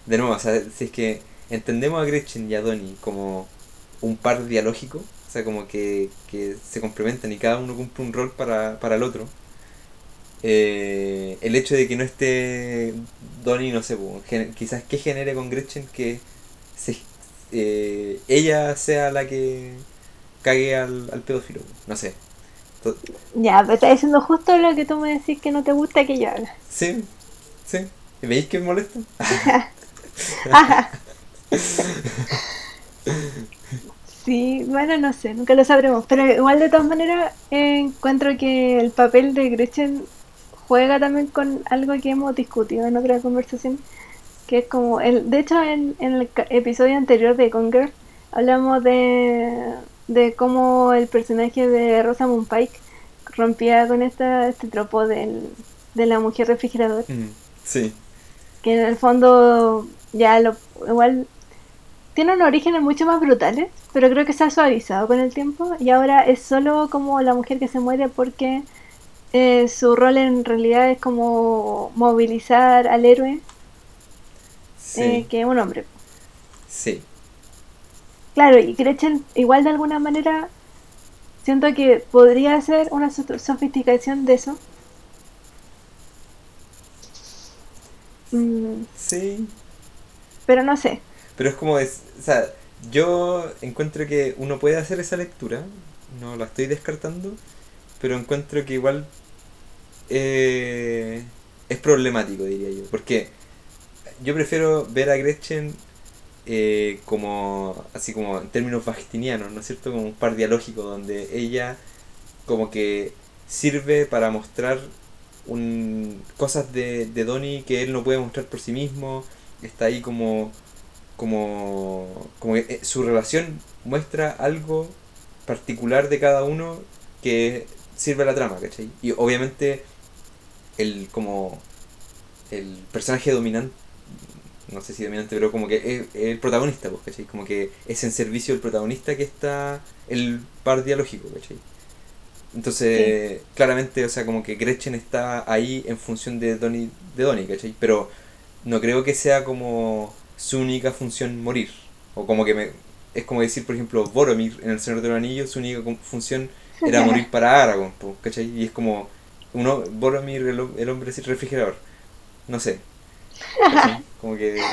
B: de nuevo, o sea, si es que entendemos a Gretchen y a Donnie como un par dialógico, o sea, como que, que se complementan y cada uno cumple un rol para, para el otro. eh, el hecho de que no esté Donnie, no sé, quizás que genere con Gretchen que se, eh, ella sea la que cague al, al pedófilo, no sé.
A: Ya, pero está diciendo justo lo que tú me decís que no te gusta que yo haga.
B: Sí, sí. ¿Veis que me molesta?
A: Sí, bueno, no sé, nunca lo sabremos. Pero igual de todas maneras eh, encuentro que el papel de Gretchen juega también con algo que hemos discutido en otra conversación, que es como, el, de hecho en, en el episodio anterior de Conger hablamos de, de cómo el personaje de Rosamund Pike rompía con esta, este tropo del, de la mujer refrigerador
B: Mm, sí,
A: que en el fondo ya lo igual tiene unos orígenes mucho más brutales, pero creo que se ha suavizado con el tiempo y ahora es solo como la mujer que se muere porque eh, su rol en realidad es como movilizar al héroe
B: sí,
A: eh, que es un hombre.
B: sí.
A: Claro, y Gretchen igual de alguna manera siento que podría ser una so- sofisticación de eso. Mm,
B: Sí,
A: pero no sé.
B: pero es como es, o sea, yo encuentro que uno puede hacer esa lectura, no la estoy descartando, pero encuentro que igual eh, es problemático, diría yo, porque yo prefiero ver a Gretchen eh, como, así como en términos bagstinianos, ¿no es cierto? Como un par dialógico donde ella como que sirve para mostrar un, cosas de, de Donnie que él no puede mostrar por sí mismo, está ahí como como, como que, eh, su relación muestra algo particular de cada uno que sirve a la trama, ¿cachai? Y obviamente el como el personaje dominante no sé si dominante, pero como que es, es el protagonista, pues, ¿cachai? Como que es en servicio del protagonista que está el par dialógico, ¿cachai? Entonces, claramente, o sea, como que Gretchen está ahí en función de Donnie, de Donnie, ¿cachai? Pero no creo que sea como su única función morir. O como que me, es como decir, por ejemplo, Boromir en El Señor de los Anillos, su única función era morir para Aragorn, ¿cachai? Y es como, uno, Boromir, el, el hombre sin refrigerador. No sé. Como que...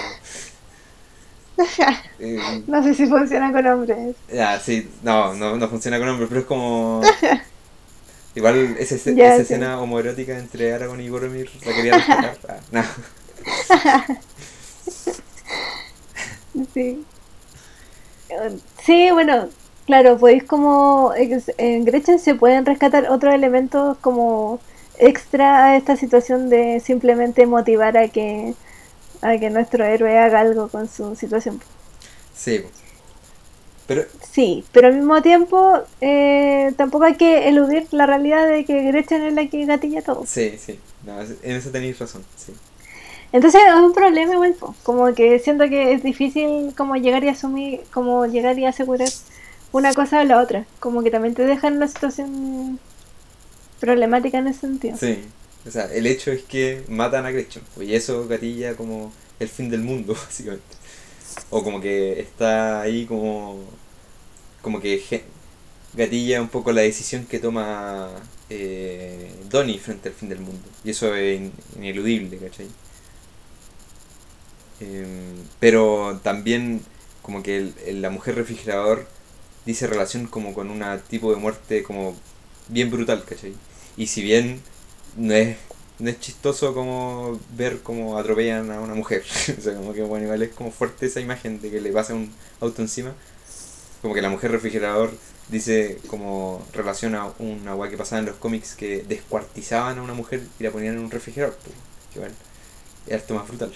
A: Eh, no sé si funciona con hombres.
B: Ya, sí, no, no, no funciona con hombres, pero es como... Igual esa, esa escena homoerótica entre Aragorn y Boromir la quería respetar. Ah, no.
A: sí. Sí, bueno, claro, podéis como en Gretchen se pueden rescatar otros elementos como extra a esta situación de simplemente motivar a que a que nuestro héroe haga algo con su situación.
B: Sí. Pero...
A: Sí, pero al mismo tiempo eh, tampoco hay que eludir la realidad de que Gretchen es la que gatilla todo.
B: Sí, sí, en eso tenéis razón, sí.
A: Entonces es un problema igual, como que siento que es difícil como llegar y asumir, como llegar y asegurar una cosa o la otra, como que también te dejan en una situación problemática en ese sentido.
B: Sí, o sea, el hecho es que matan a Gretchen, pues, y eso gatilla como el fin del mundo, básicamente. O como que está ahí como, como que gatilla un poco la decisión que toma eh, Donnie frente al fin del mundo, y eso es ineludible, ¿cachai? Em, pero también como que el, la mujer refrigerador dice relación como con un tipo de muerte como bien brutal, ¿cachai? Y si bien no es, no es chistoso como ver cómo atropellan a una mujer, o sea, como que bueno, igual es como fuerte esa imagen de que le pasa un auto encima, como que la mujer refrigerador dice como relaciona una agua que pasaba en los cómics que descuartizaban a una mujer y la ponían en un refrigerador, pues, que bueno, es harto más brutal.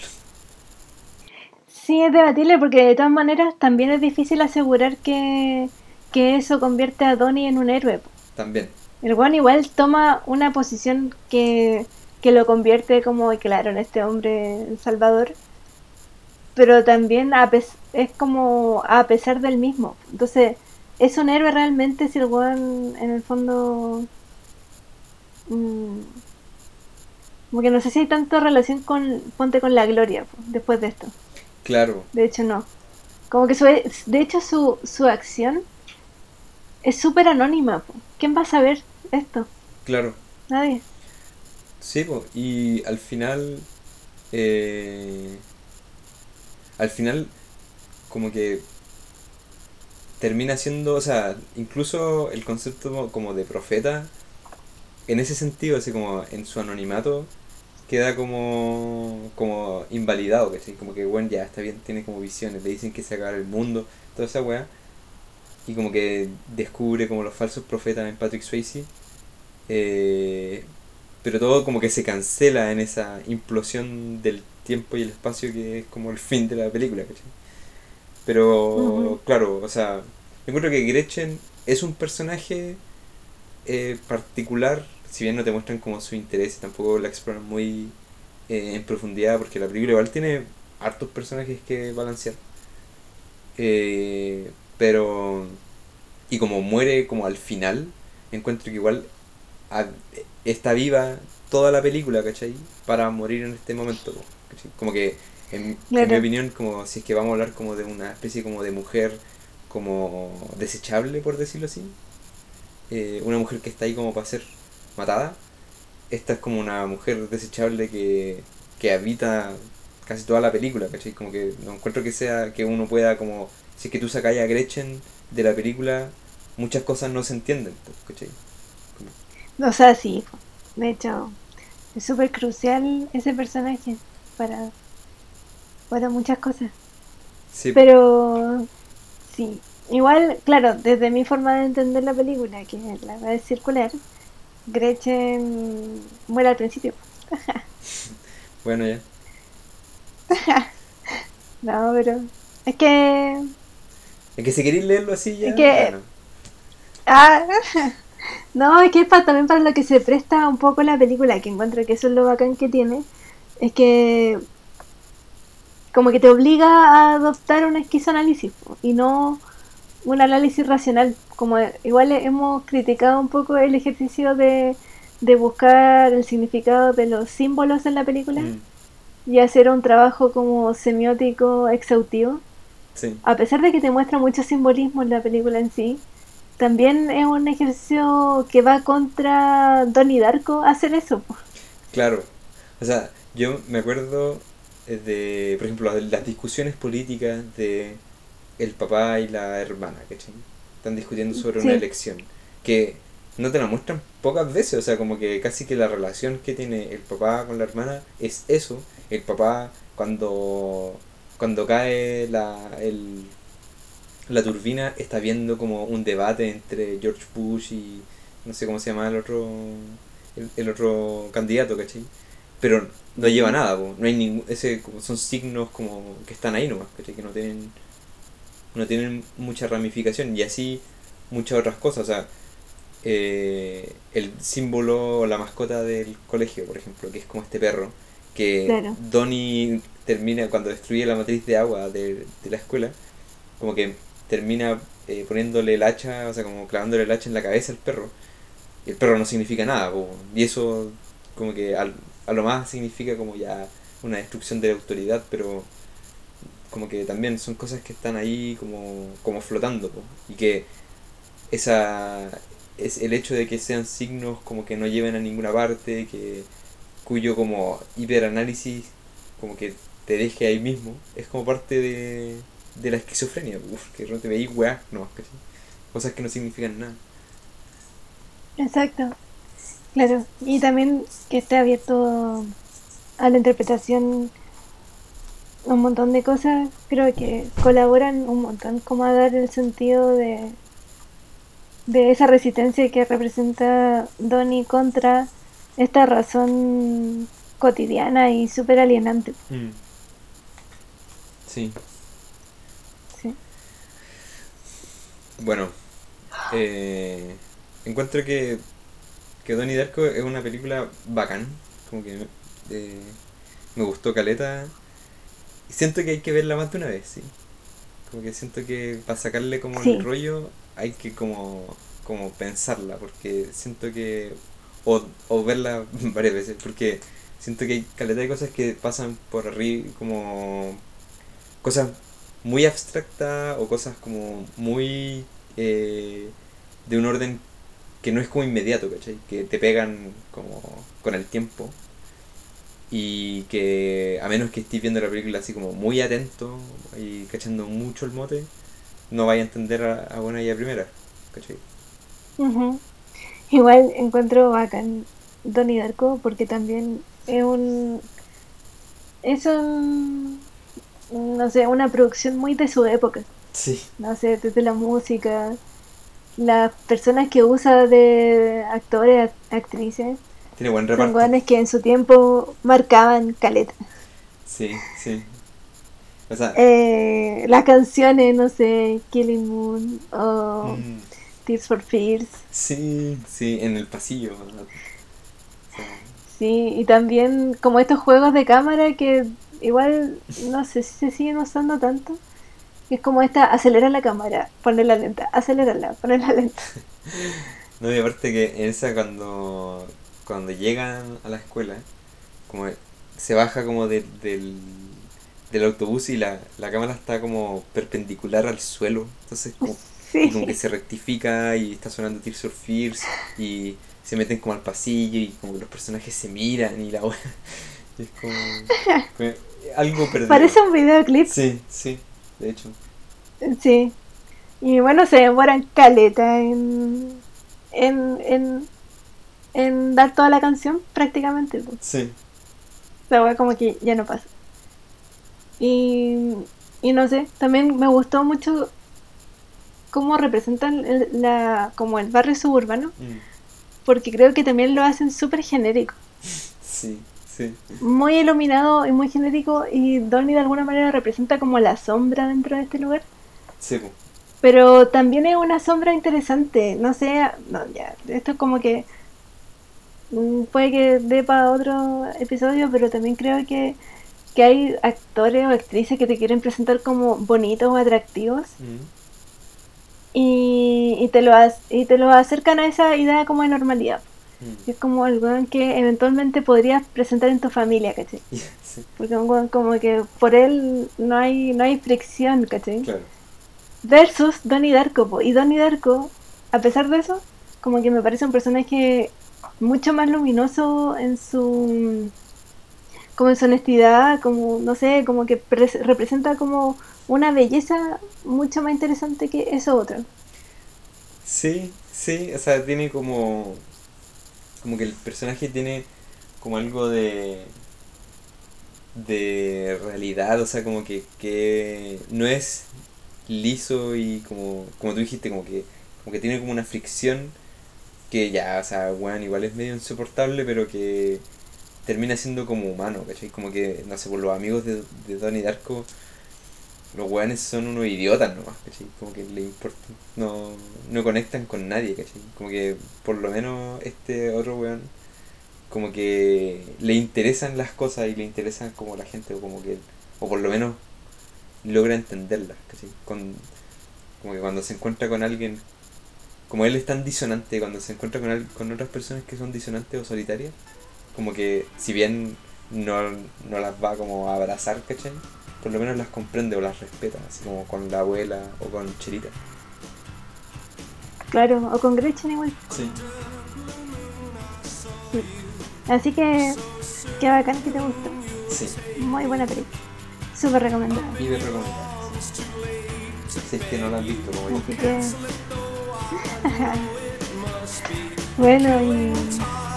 A: Sí, es debatible porque de todas maneras también es difícil asegurar que, eso convierte a Donnie en un héroe.
B: También.
A: El Juan igual toma una posición que, lo convierte como, claro, en este hombre salvador, pero también es como a pesar del mismo. Entonces, ¿es un héroe realmente si el Juan en el fondo... Mm, como que no sé si hay tanta relación con Ponte con la Gloria después de esto.
B: Claro.
A: De hecho, no. Como que su, de hecho su, su acción es súper anónima. ¿Quién va a saber esto?
B: Claro.
A: Nadie.
B: Sí, y al final... Eh, al final, como que termina siendo, o sea, incluso el concepto como de profeta, en ese sentido, así como en su anonimato, queda como, como invalidado, ¿cachai? Como que, bueno, ya está bien, tiene como visiones, le dicen que se acaba el mundo, toda esa weá. Y como que descubre como los falsos profetas en Patrick Swayze. Eh, pero todo como que se cancela en esa implosión del tiempo y el espacio que es como el fin de la película, ¿cachai? Pero, claro, o sea, yo encuentro que Gretchen es un personaje eh, particular si bien no te muestran como su interés, tampoco la exploran muy eh, en profundidad, porque la película igual tiene hartos personajes que balancear. Eh, pero. Y como muere como al final, encuentro que igual está viva toda la película, ¿cachai? Para morir en este momento. Como que, en, mi opinión, como si es que vamos a hablar como de una especie como de mujer como desechable, por decirlo así. Eh, una mujer que está ahí como para ser matada, esta es como una mujer desechable que, que habita casi toda la película, ¿cachai? Como que no encuentro que sea que uno pueda como, si es que tú sacáis a Gretchen de la película, muchas cosas no se entienden, ¿cachai?
A: O sea, sí, de hecho, es súper crucial ese personaje para, para muchas cosas. Sí. Pero, sí, igual, claro, desde mi forma de entender la película, que la va a circular, Gretchen muere al principio.
B: bueno, ya.
A: no, pero es que...
B: Es que si queréis leerlo así ya...
A: Es que... Ah, no, es que es para, también para lo que se presta un poco la película, que encuentro que eso es lo bacán que tiene. Es que como que te obliga a adoptar un esquizoanálisis y no un análisis racional, como igual hemos criticado un poco el ejercicio de, de buscar el significado de los símbolos en la película
B: Mm,
A: y hacer un trabajo como semiótico exhaustivo.
B: Sí,
A: A pesar de que te muestra mucho simbolismo en la película en sí, también es un ejercicio que va contra Donnie Darko hacer eso.
B: claro. O sea, yo me acuerdo eh, de, por ejemplo, las discusiones políticas de el papá y la hermana, ¿cachai? Están discutiendo sobre una elección que no te la muestran pocas veces, o sea, como que casi que la relación que tiene el papá con la hermana es eso. El papá cuando cuando cae la el, la turbina está viendo como un debate entre George Bush y no sé cómo se llama el otro el, el otro candidato, ¿cachai? Pero no lleva nada, no hay ningún ese como son signos como que están ahí nomás, ¿cachai? Que no tienen no tienen mucha ramificación y así muchas otras cosas, o sea, eh, el símbolo o la mascota del colegio, por ejemplo, que es como este perro, que
A: Claro.
B: Donnie termina cuando destruye la matriz de agua de, de la escuela, como que termina eh, poniéndole el hacha, o sea, como clavándole el hacha en la cabeza al perro. Y el perro no significa nada, po. y eso como que al- a lo más significa como ya una destrucción de la autoridad, pero como que también son cosas que están ahí como, como flotando, po. y que esa es el hecho de que sean signos como que no lleven a ninguna parte, que cuyo como hiperanálisis como que te deje ahí mismo, es como parte de, de la esquizofrenia, uf, que no te veis weá, no, ¿cachai? cosas que no significan nada.
A: Exacto. Claro. Y también que esté abierto a la interpretación un montón de cosas, creo que colaboran un montón como a dar el sentido de, de esa resistencia que representa Donnie contra esta razón cotidiana y súper alienante.
B: Sí.
A: Sí.
B: Bueno, eh, encuentro que, que Donnie Darko es una película bacán, como que eh, me gustó Caleta. Y siento que hay que verla más de una vez, sí. Como que siento que para sacarle como
A: Sí.
B: el rollo hay que como, como pensarla, porque siento que... O, o verla varias veces, porque siento que hay caleta de cosas que pasan por arriba, como cosas muy abstractas o cosas como muy eh, de un orden que no es como inmediato, ¿cachai? Que te pegan como con el tiempo y que a menos que estés viendo la película así como muy atento y cachando mucho el mote, no vaya a entender a, a buena y primera, ¿cachai?
A: Igual encuentro bacán Donnie Darko porque también es un es un no sé, una producción muy de su época.
B: Sí.
A: No sé, desde la música, las personas que usa de actores, act- actrices,
B: Tiene buen
A: son
B: reparto.
A: guanes que en su tiempo marcaban caleta.
B: Sí, sí. O sea,
A: Eh, las canciones, no sé, Killing Moon o
B: mm,
A: Tears for Fears.
B: sí, sí, en el pasillo.
A: Sí, y también como estos juegos de cámara que igual no sé si se siguen usando tanto. Es como esta, acelera la cámara, ponerla lenta, acelerarla, ponerla lenta.
B: No, y aparte que esa cuando, cuando llegan a la escuela, como se baja como de- del, del autobús y la, la cámara está como perpendicular al suelo, entonces como, y como que se rectifica y está sonando Tears for Fears y se meten como al pasillo y como que los personajes se miran y la y es como, como algo perdido.
A: parece un videoclip.
B: Sí, sí, de hecho.
A: Sí. Y bueno, se demoran caleta en, en, en, en dar toda la canción prácticamente.
B: Sí.
A: La wea como que ya no pasa. Y, y no sé, también me gustó mucho cómo representan el- la, como el barrio suburbano,
B: Mm,
A: porque creo que también lo hacen súper genérico,
B: Sí, sí.
A: muy iluminado y muy genérico, y Donnie de alguna manera representa como la sombra dentro de este lugar.
B: Sí.
A: Pero también es una sombra interesante, no sé, no, ya, esto es como que mm, puede que dé para otro episodio, pero también creo que, que hay actores o actrices que te quieren presentar como bonitos o atractivos,
B: Mm,
A: y, y te lo y te lo acercan a esa idea como de normalidad.
B: Mm.
A: Es como el weón que eventualmente podrías presentar en tu familia, ¿cachai?
B: Sí,
A: Porque un weón como que por él no hay, no hay fricción, ¿cachai?
B: claro.
A: Versus Donnie Darko, po. y Donnie Darko, a pesar de eso, como que me parece un personaje mucho más luminoso en su como en su honestidad, como no sé, como que pres- representa como una belleza mucho más interesante que eso otro.
B: Sí, sí, o sea, tiene como. Como que el personaje tiene como algo de. de realidad, o sea, como que, que no es liso y como, como tú dijiste, como que, como que tiene como una fricción que ya, o sea, bueno, igual es medio insoportable, pero que termina siendo como humano, ¿cachai? Como que, no sé, por los amigos de, de Donnie Darko, los weones son unos idiotas nomás, ¿cachai? Como que le importa, no, no conectan con nadie, ¿cachai? Como que por lo menos este otro weón, como que le interesan las cosas y le interesan como la gente, o como que, o por lo menos logra entenderlas, ¿cachai? Con, como que cuando se encuentra con alguien, como él es tan disonante, cuando se encuentra con, con otras personas que son disonantes o solitarias, como que si bien no, no las va como a abrazar, ¿cachai? Por lo menos las comprende o las respeta, así como con la abuela o con Cherita.
A: Claro, o con Gretchen igual.
B: Sí.
A: Así que, qué bacán que te gustó.
B: Sí,
A: Muy buena película. Súper recomendada.
B: y de recomendar. Si es que no la han visto, como yo.
A: Que. bueno, y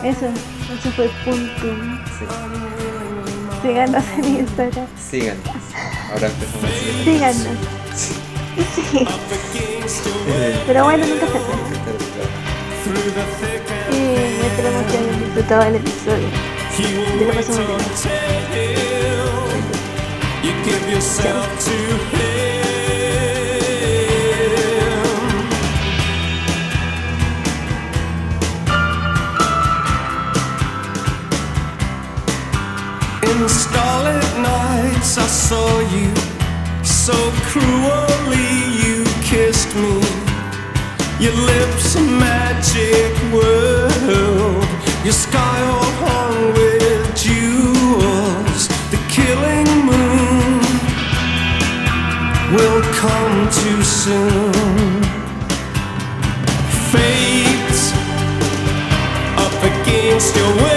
A: eso. Eso fue Puntum.
B: Sí.
A: Síganos en Instagram.
B: Síganos. Ahora empezamos.
A: Síganos.
B: Sí.
A: Pero bueno, nunca se sabe. Y esperamos que hayan disfrutado el episodio. Yo lo pasé muy bien.
C: You I saw you so cruelly. You kissed me. Your lips a magic world. Your sky all hung with jewels. The killing moon will come too soon. Fate up against your will.